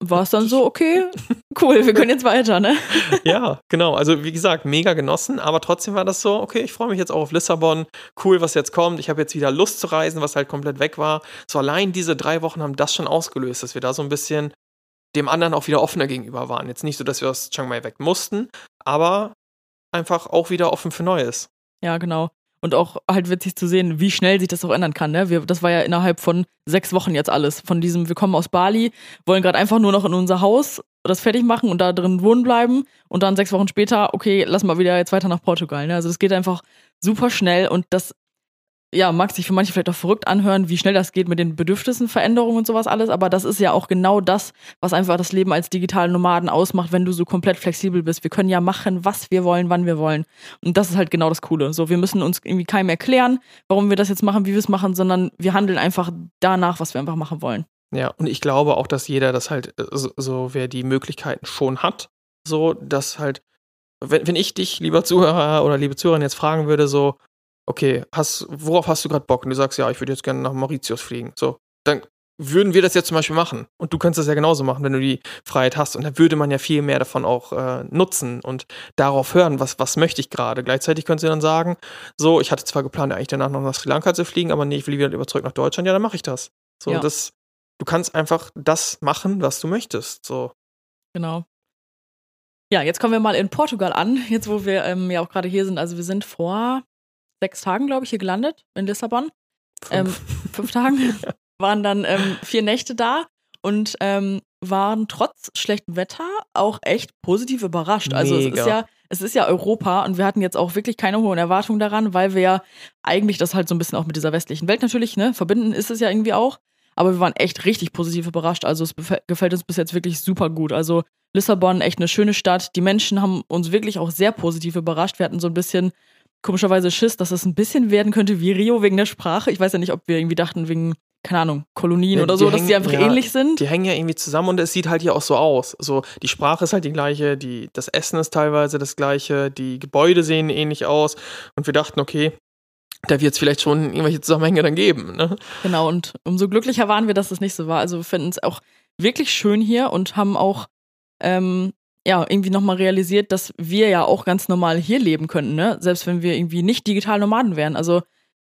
war es dann so, okay, cool, wir können jetzt weiter, ne? ja, genau. Also wie gesagt, mega genossen, aber trotzdem war das so, okay, ich freue mich jetzt auch auf Lissabon. Cool, was jetzt kommt. Ich habe jetzt wieder Lust zu reisen, was halt komplett weg war. So allein diese drei Wochen haben das schon ausgelöst, dass wir da so ein bisschen dem anderen auch wieder offener gegenüber waren. Jetzt nicht so, dass wir aus Chiang Mai weg mussten, aber einfach auch wieder offen für Neues. Ja, genau. Und auch halt witzig zu sehen, wie schnell sich das auch ändern kann. Ne? Wir, das war ja innerhalb von sechs Wochen jetzt alles. Von diesem, wir kommen aus Bali, wollen gerade einfach nur noch in unser Haus das fertig machen und da drin wohnen bleiben. Und dann sechs Wochen später, okay, lass mal wieder jetzt weiter nach Portugal. Ne? Also das geht einfach super schnell und das ja, mag sich für manche vielleicht auch verrückt anhören, wie schnell das geht mit den Bedürfnissen, Veränderungen und sowas alles, aber das ist ja auch genau das, was einfach das Leben als digitalen Nomaden ausmacht, wenn du so komplett flexibel bist. Wir können ja machen, was wir wollen, wann wir wollen. Und das ist halt genau das Coole. So, wir müssen uns irgendwie keinem erklären, warum wir das jetzt machen, wie wir es machen, sondern wir handeln einfach danach, was wir einfach machen wollen. Ja, und ich glaube auch, dass jeder das halt, äh, so, wer die Möglichkeiten schon hat, so, dass halt, wenn, wenn ich dich, lieber Zuhörer oder liebe Zuhörer, jetzt fragen würde, so, okay, hast, worauf hast du gerade Bock? Und du sagst, ja, ich würde jetzt gerne nach Mauritius fliegen. So, dann würden wir das jetzt zum Beispiel machen. Und du könntest das ja genauso machen, wenn du die Freiheit hast. Und dann würde man ja viel mehr davon auch äh, nutzen und darauf hören, was, was möchte ich gerade. Gleichzeitig könntest du dann sagen, so, ich hatte zwar geplant, eigentlich danach noch nach Sri Lanka zu fliegen, aber nee, ich will wieder zurück nach Deutschland, ja, dann mache ich das. So, ja. das, du kannst einfach das machen, was du möchtest. So. Genau. Ja, jetzt kommen wir mal in Portugal an, jetzt wo wir ähm, ja auch gerade hier sind. Also wir sind vor sechs Tagen, glaube ich, hier gelandet in Lissabon. Fünf, ähm, fünf Tagen. Waren dann ähm, vier Nächte da und ähm, waren trotz schlechtem Wetter auch echt positiv überrascht. Mega. Also es ist ja, es ist ja Europa und wir hatten jetzt auch wirklich keine hohen Erwartungen daran, weil wir ja eigentlich das halt so ein bisschen auch mit dieser westlichen Welt natürlich, ne, verbinden ist es ja irgendwie auch. aber wir waren echt richtig positiv überrascht. Also es gefällt uns bis jetzt wirklich super gut. Also Lissabon, echt eine schöne Stadt. Die Menschen haben uns wirklich auch sehr positiv überrascht. Wir hatten so ein bisschen komischerweise Schiss, dass es ein bisschen werden könnte wie Rio wegen der Sprache. Ich weiß ja nicht, ob wir irgendwie dachten wegen keine Ahnung, Kolonien ja, oder so, hängen, dass die einfach ja, ähnlich sind. Die hängen ja irgendwie zusammen und es sieht halt hier auch so aus. So, die Sprache ist halt die gleiche, die, das Essen ist teilweise das gleiche, die Gebäude sehen ähnlich aus. Und wir dachten, okay, da wird es vielleicht schon irgendwelche Zusammenhänge dann geben. Ne? Genau, und umso glücklicher waren wir, dass das nicht so war. Also wir finden es auch wirklich schön hier und haben auch ähm, ja, irgendwie nochmal realisiert, dass wir ja auch ganz normal hier leben könnten, ne? Selbst wenn wir irgendwie nicht digital Nomaden wären. Also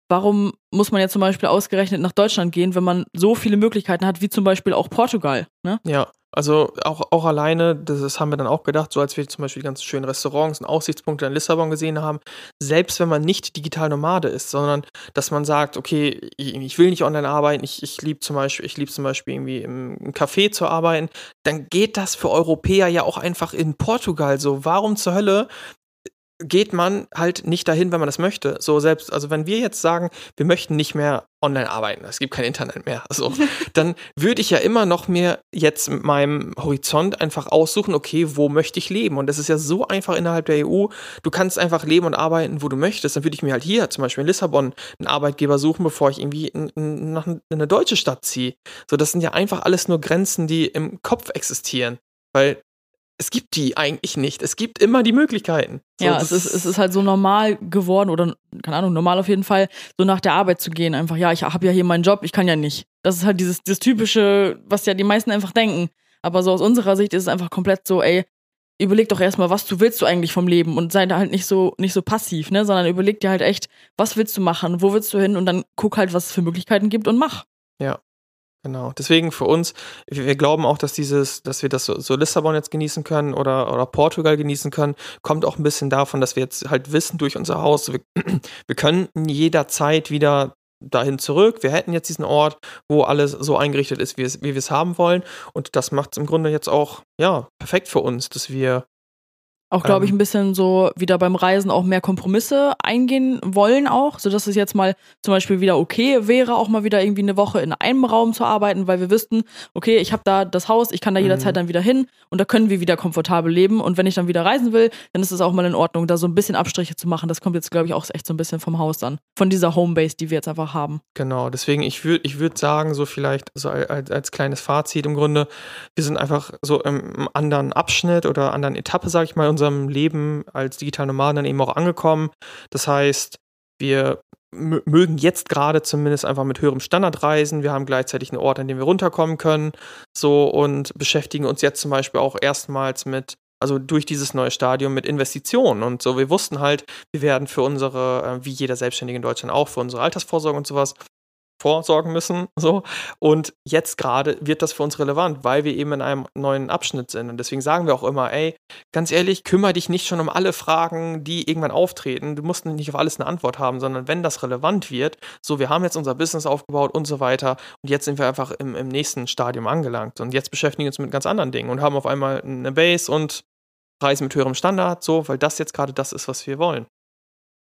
warum muss man jetzt zum Beispiel ausgerechnet nach Deutschland gehen, wenn man so viele Möglichkeiten hat, wie zum Beispiel auch Portugal? Ne? Ja, also auch, auch alleine, das haben wir dann auch gedacht, so als wir zum Beispiel die ganz schönen Restaurants und Aussichtspunkte in Lissabon gesehen haben, selbst wenn man nicht digital Nomade ist, sondern dass man sagt, okay, ich will nicht online arbeiten, ich, ich liebe zum Beispiel, ich zum Beispiel irgendwie im, im Café zu arbeiten, dann geht das für Europäer ja auch einfach in Portugal so. Warum zur Hölle geht man halt nicht dahin, wenn man das möchte. So selbst, also wenn wir jetzt sagen, wir möchten nicht mehr online arbeiten, es gibt kein Internet mehr, so, dann würde ich ja immer noch mir jetzt mit meinem Horizont einfach aussuchen, okay, wo möchte ich leben? Und das ist ja so einfach innerhalb der EU. Du kannst einfach leben und arbeiten, wo du möchtest. Dann würde ich mir halt hier, zum Beispiel in Lissabon, einen Arbeitgeber suchen, bevor ich irgendwie in, in, nach in eine deutsche Stadt ziehe. So, das sind ja einfach alles nur Grenzen, die im Kopf existieren. Weil es gibt die eigentlich nicht. Es gibt immer die Möglichkeiten. So, ja, es ist, es ist halt so normal geworden oder, keine Ahnung, normal auf jeden Fall, so nach der Arbeit zu gehen. Einfach, ja, ich habe ja hier meinen Job, ich kann ja nicht. Das ist halt dieses, das Typische, was ja die meisten einfach denken. Aber so aus unserer Sicht ist es einfach komplett so, ey, überleg doch erstmal, was du willst du eigentlich vom Leben und sei da halt nicht so, nicht so passiv, ne, sondern überleg dir halt echt, was willst du machen, wo willst du hin und dann guck halt, was es für Möglichkeiten gibt und mach. Genau. Deswegen für uns, wir glauben auch, dass dieses, dass wir das so, so, Lissabon jetzt genießen können oder, oder Portugal genießen können, kommt auch ein bisschen davon, dass wir jetzt halt wissen durch unser Haus, wir, wir können jederzeit wieder dahin zurück. Wir hätten jetzt diesen Ort, wo alles so eingerichtet ist, wie, es, wie wir es haben wollen. Und das macht es im Grunde jetzt auch, ja, perfekt für uns, dass wir auch, glaube ich, ähm. ein bisschen so wieder beim Reisen auch mehr Kompromisse eingehen wollen auch, sodass es jetzt mal zum Beispiel wieder okay wäre, auch mal wieder irgendwie eine Woche in einem Raum zu arbeiten, weil wir wüssten, okay, ich habe da das Haus, ich kann da jederzeit mhm. dann wieder hin und da können wir wieder komfortabel leben und wenn ich dann wieder reisen will, dann ist es auch mal in Ordnung, da so ein bisschen Abstriche zu machen. Das kommt jetzt, glaube ich, auch echt so ein bisschen vom Haus dann, von dieser Homebase, die wir jetzt einfach haben. Genau, deswegen, ich würde ich würd sagen, so vielleicht so als, als kleines Fazit im Grunde, wir sind einfach so im anderen Abschnitt oder anderen Etappe, sage ich mal, unserem Leben als digitale Nomaden dann eben auch angekommen. Das heißt, wir mögen jetzt gerade zumindest einfach mit höherem Standard reisen. Wir haben gleichzeitig einen Ort, an dem wir runterkommen können. So und beschäftigen uns jetzt zum Beispiel auch erstmals mit, also durch dieses neue Stadium mit Investitionen und so. Wir wussten halt, wir werden für unsere, äh, wie jeder Selbstständige in Deutschland auch, für unsere Altersvorsorge und sowas vorsorgen müssen. So. Und jetzt gerade wird das für uns relevant, weil wir eben in einem neuen Abschnitt sind. Und deswegen sagen wir auch immer, ey, ganz ehrlich, kümmere dich nicht schon um alle Fragen, die irgendwann auftreten. Du musst nicht auf alles eine Antwort haben, sondern wenn das relevant wird, so, wir haben jetzt unser Business aufgebaut und so weiter. Und jetzt sind wir einfach im, im nächsten Stadium angelangt. Und jetzt beschäftigen wir uns mit ganz anderen Dingen und haben auf einmal eine Base und reisen mit höherem Standard, so, weil das jetzt gerade das ist, was wir wollen.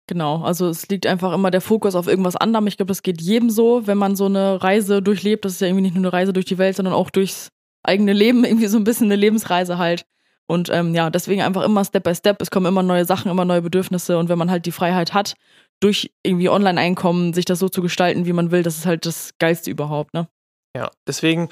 Genau, also es liegt einfach immer der Fokus auf irgendwas anderem. Ich glaube, das geht jedem so, wenn man so eine Reise durchlebt. Das ist ja irgendwie nicht nur eine Reise durch die Welt, sondern auch durchs eigene Leben, irgendwie so ein bisschen eine Lebensreise halt. Und ähm, ja, deswegen einfach immer Step by Step. Es kommen immer neue Sachen, immer neue Bedürfnisse. Und wenn man halt die Freiheit hat, durch irgendwie Online-Einkommen sich das so zu gestalten, wie man will, das ist halt das Geilste überhaupt, ne? Ja, deswegen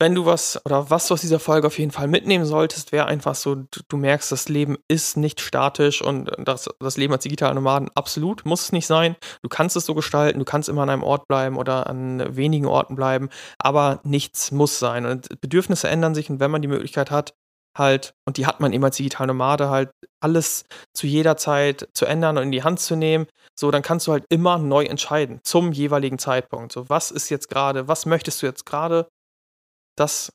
wenn du was oder was du aus dieser Folge auf jeden Fall mitnehmen solltest, wäre einfach so, du, merkst, das Leben ist nicht statisch und das, das Leben als digitaler Nomaden absolut muss es nicht sein. Du kannst es so gestalten, du kannst immer an einem Ort bleiben oder an wenigen Orten bleiben, aber nichts muss sein. Und Bedürfnisse ändern sich und wenn man die Möglichkeit hat, halt, und die hat man eben als digitaler Nomade halt, alles zu jeder Zeit zu ändern und in die Hand zu nehmen, so, dann kannst du halt immer neu entscheiden zum jeweiligen Zeitpunkt. So, was ist jetzt gerade, was möchtest du jetzt gerade das.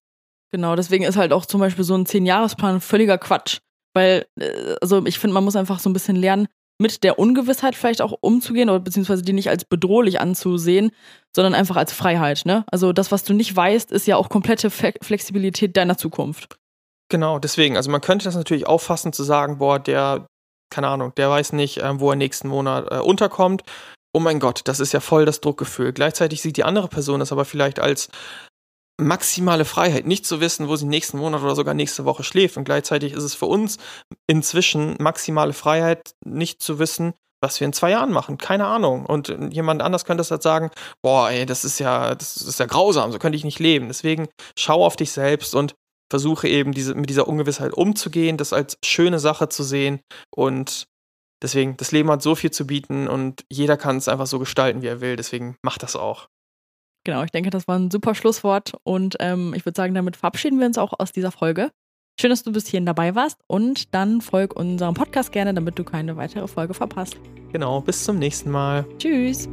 Genau, deswegen ist halt auch zum Beispiel so ein Zehn-Jahres-Plan völliger Quatsch. Weil, äh, also ich finde, man muss einfach so ein bisschen lernen, mit der Ungewissheit vielleicht auch umzugehen oder beziehungsweise die nicht als bedrohlich anzusehen, sondern einfach als Freiheit. Ne? Also das, was du nicht weißt, ist ja auch komplette Flexibilität deiner Zukunft. Genau, deswegen, also man könnte das natürlich auffassen zu sagen, boah, der, keine Ahnung, der weiß nicht, äh, wo er nächsten Monat äh, unterkommt oh mein Gott, das ist ja voll das Druckgefühl. Gleichzeitig sieht die andere Person es aber vielleicht als maximale Freiheit, nicht zu wissen, wo sie nächsten Monat oder sogar nächste Woche schläft. Und gleichzeitig ist es für uns inzwischen maximale Freiheit, nicht zu wissen, was wir in zwei Jahren machen. Keine Ahnung. Und jemand anders könnte es halt sagen, boah, ey, das ist ja, das ist ja grausam, so könnte ich nicht leben. Deswegen schau auf dich selbst und versuche eben diese, mit dieser Ungewissheit umzugehen, das als schöne Sache zu sehen und deswegen, das Leben hat so viel zu bieten und jeder kann es einfach so gestalten, wie er will. Deswegen mach das auch. Genau, ich denke, das war ein super Schlusswort und ähm, ich würde sagen, damit verabschieden wir uns auch aus dieser Folge. Schön, dass du bis hierhin dabei warst und dann folg unserem Podcast gerne, damit du keine weitere Folge verpasst. Genau, bis zum nächsten Mal. Tschüss.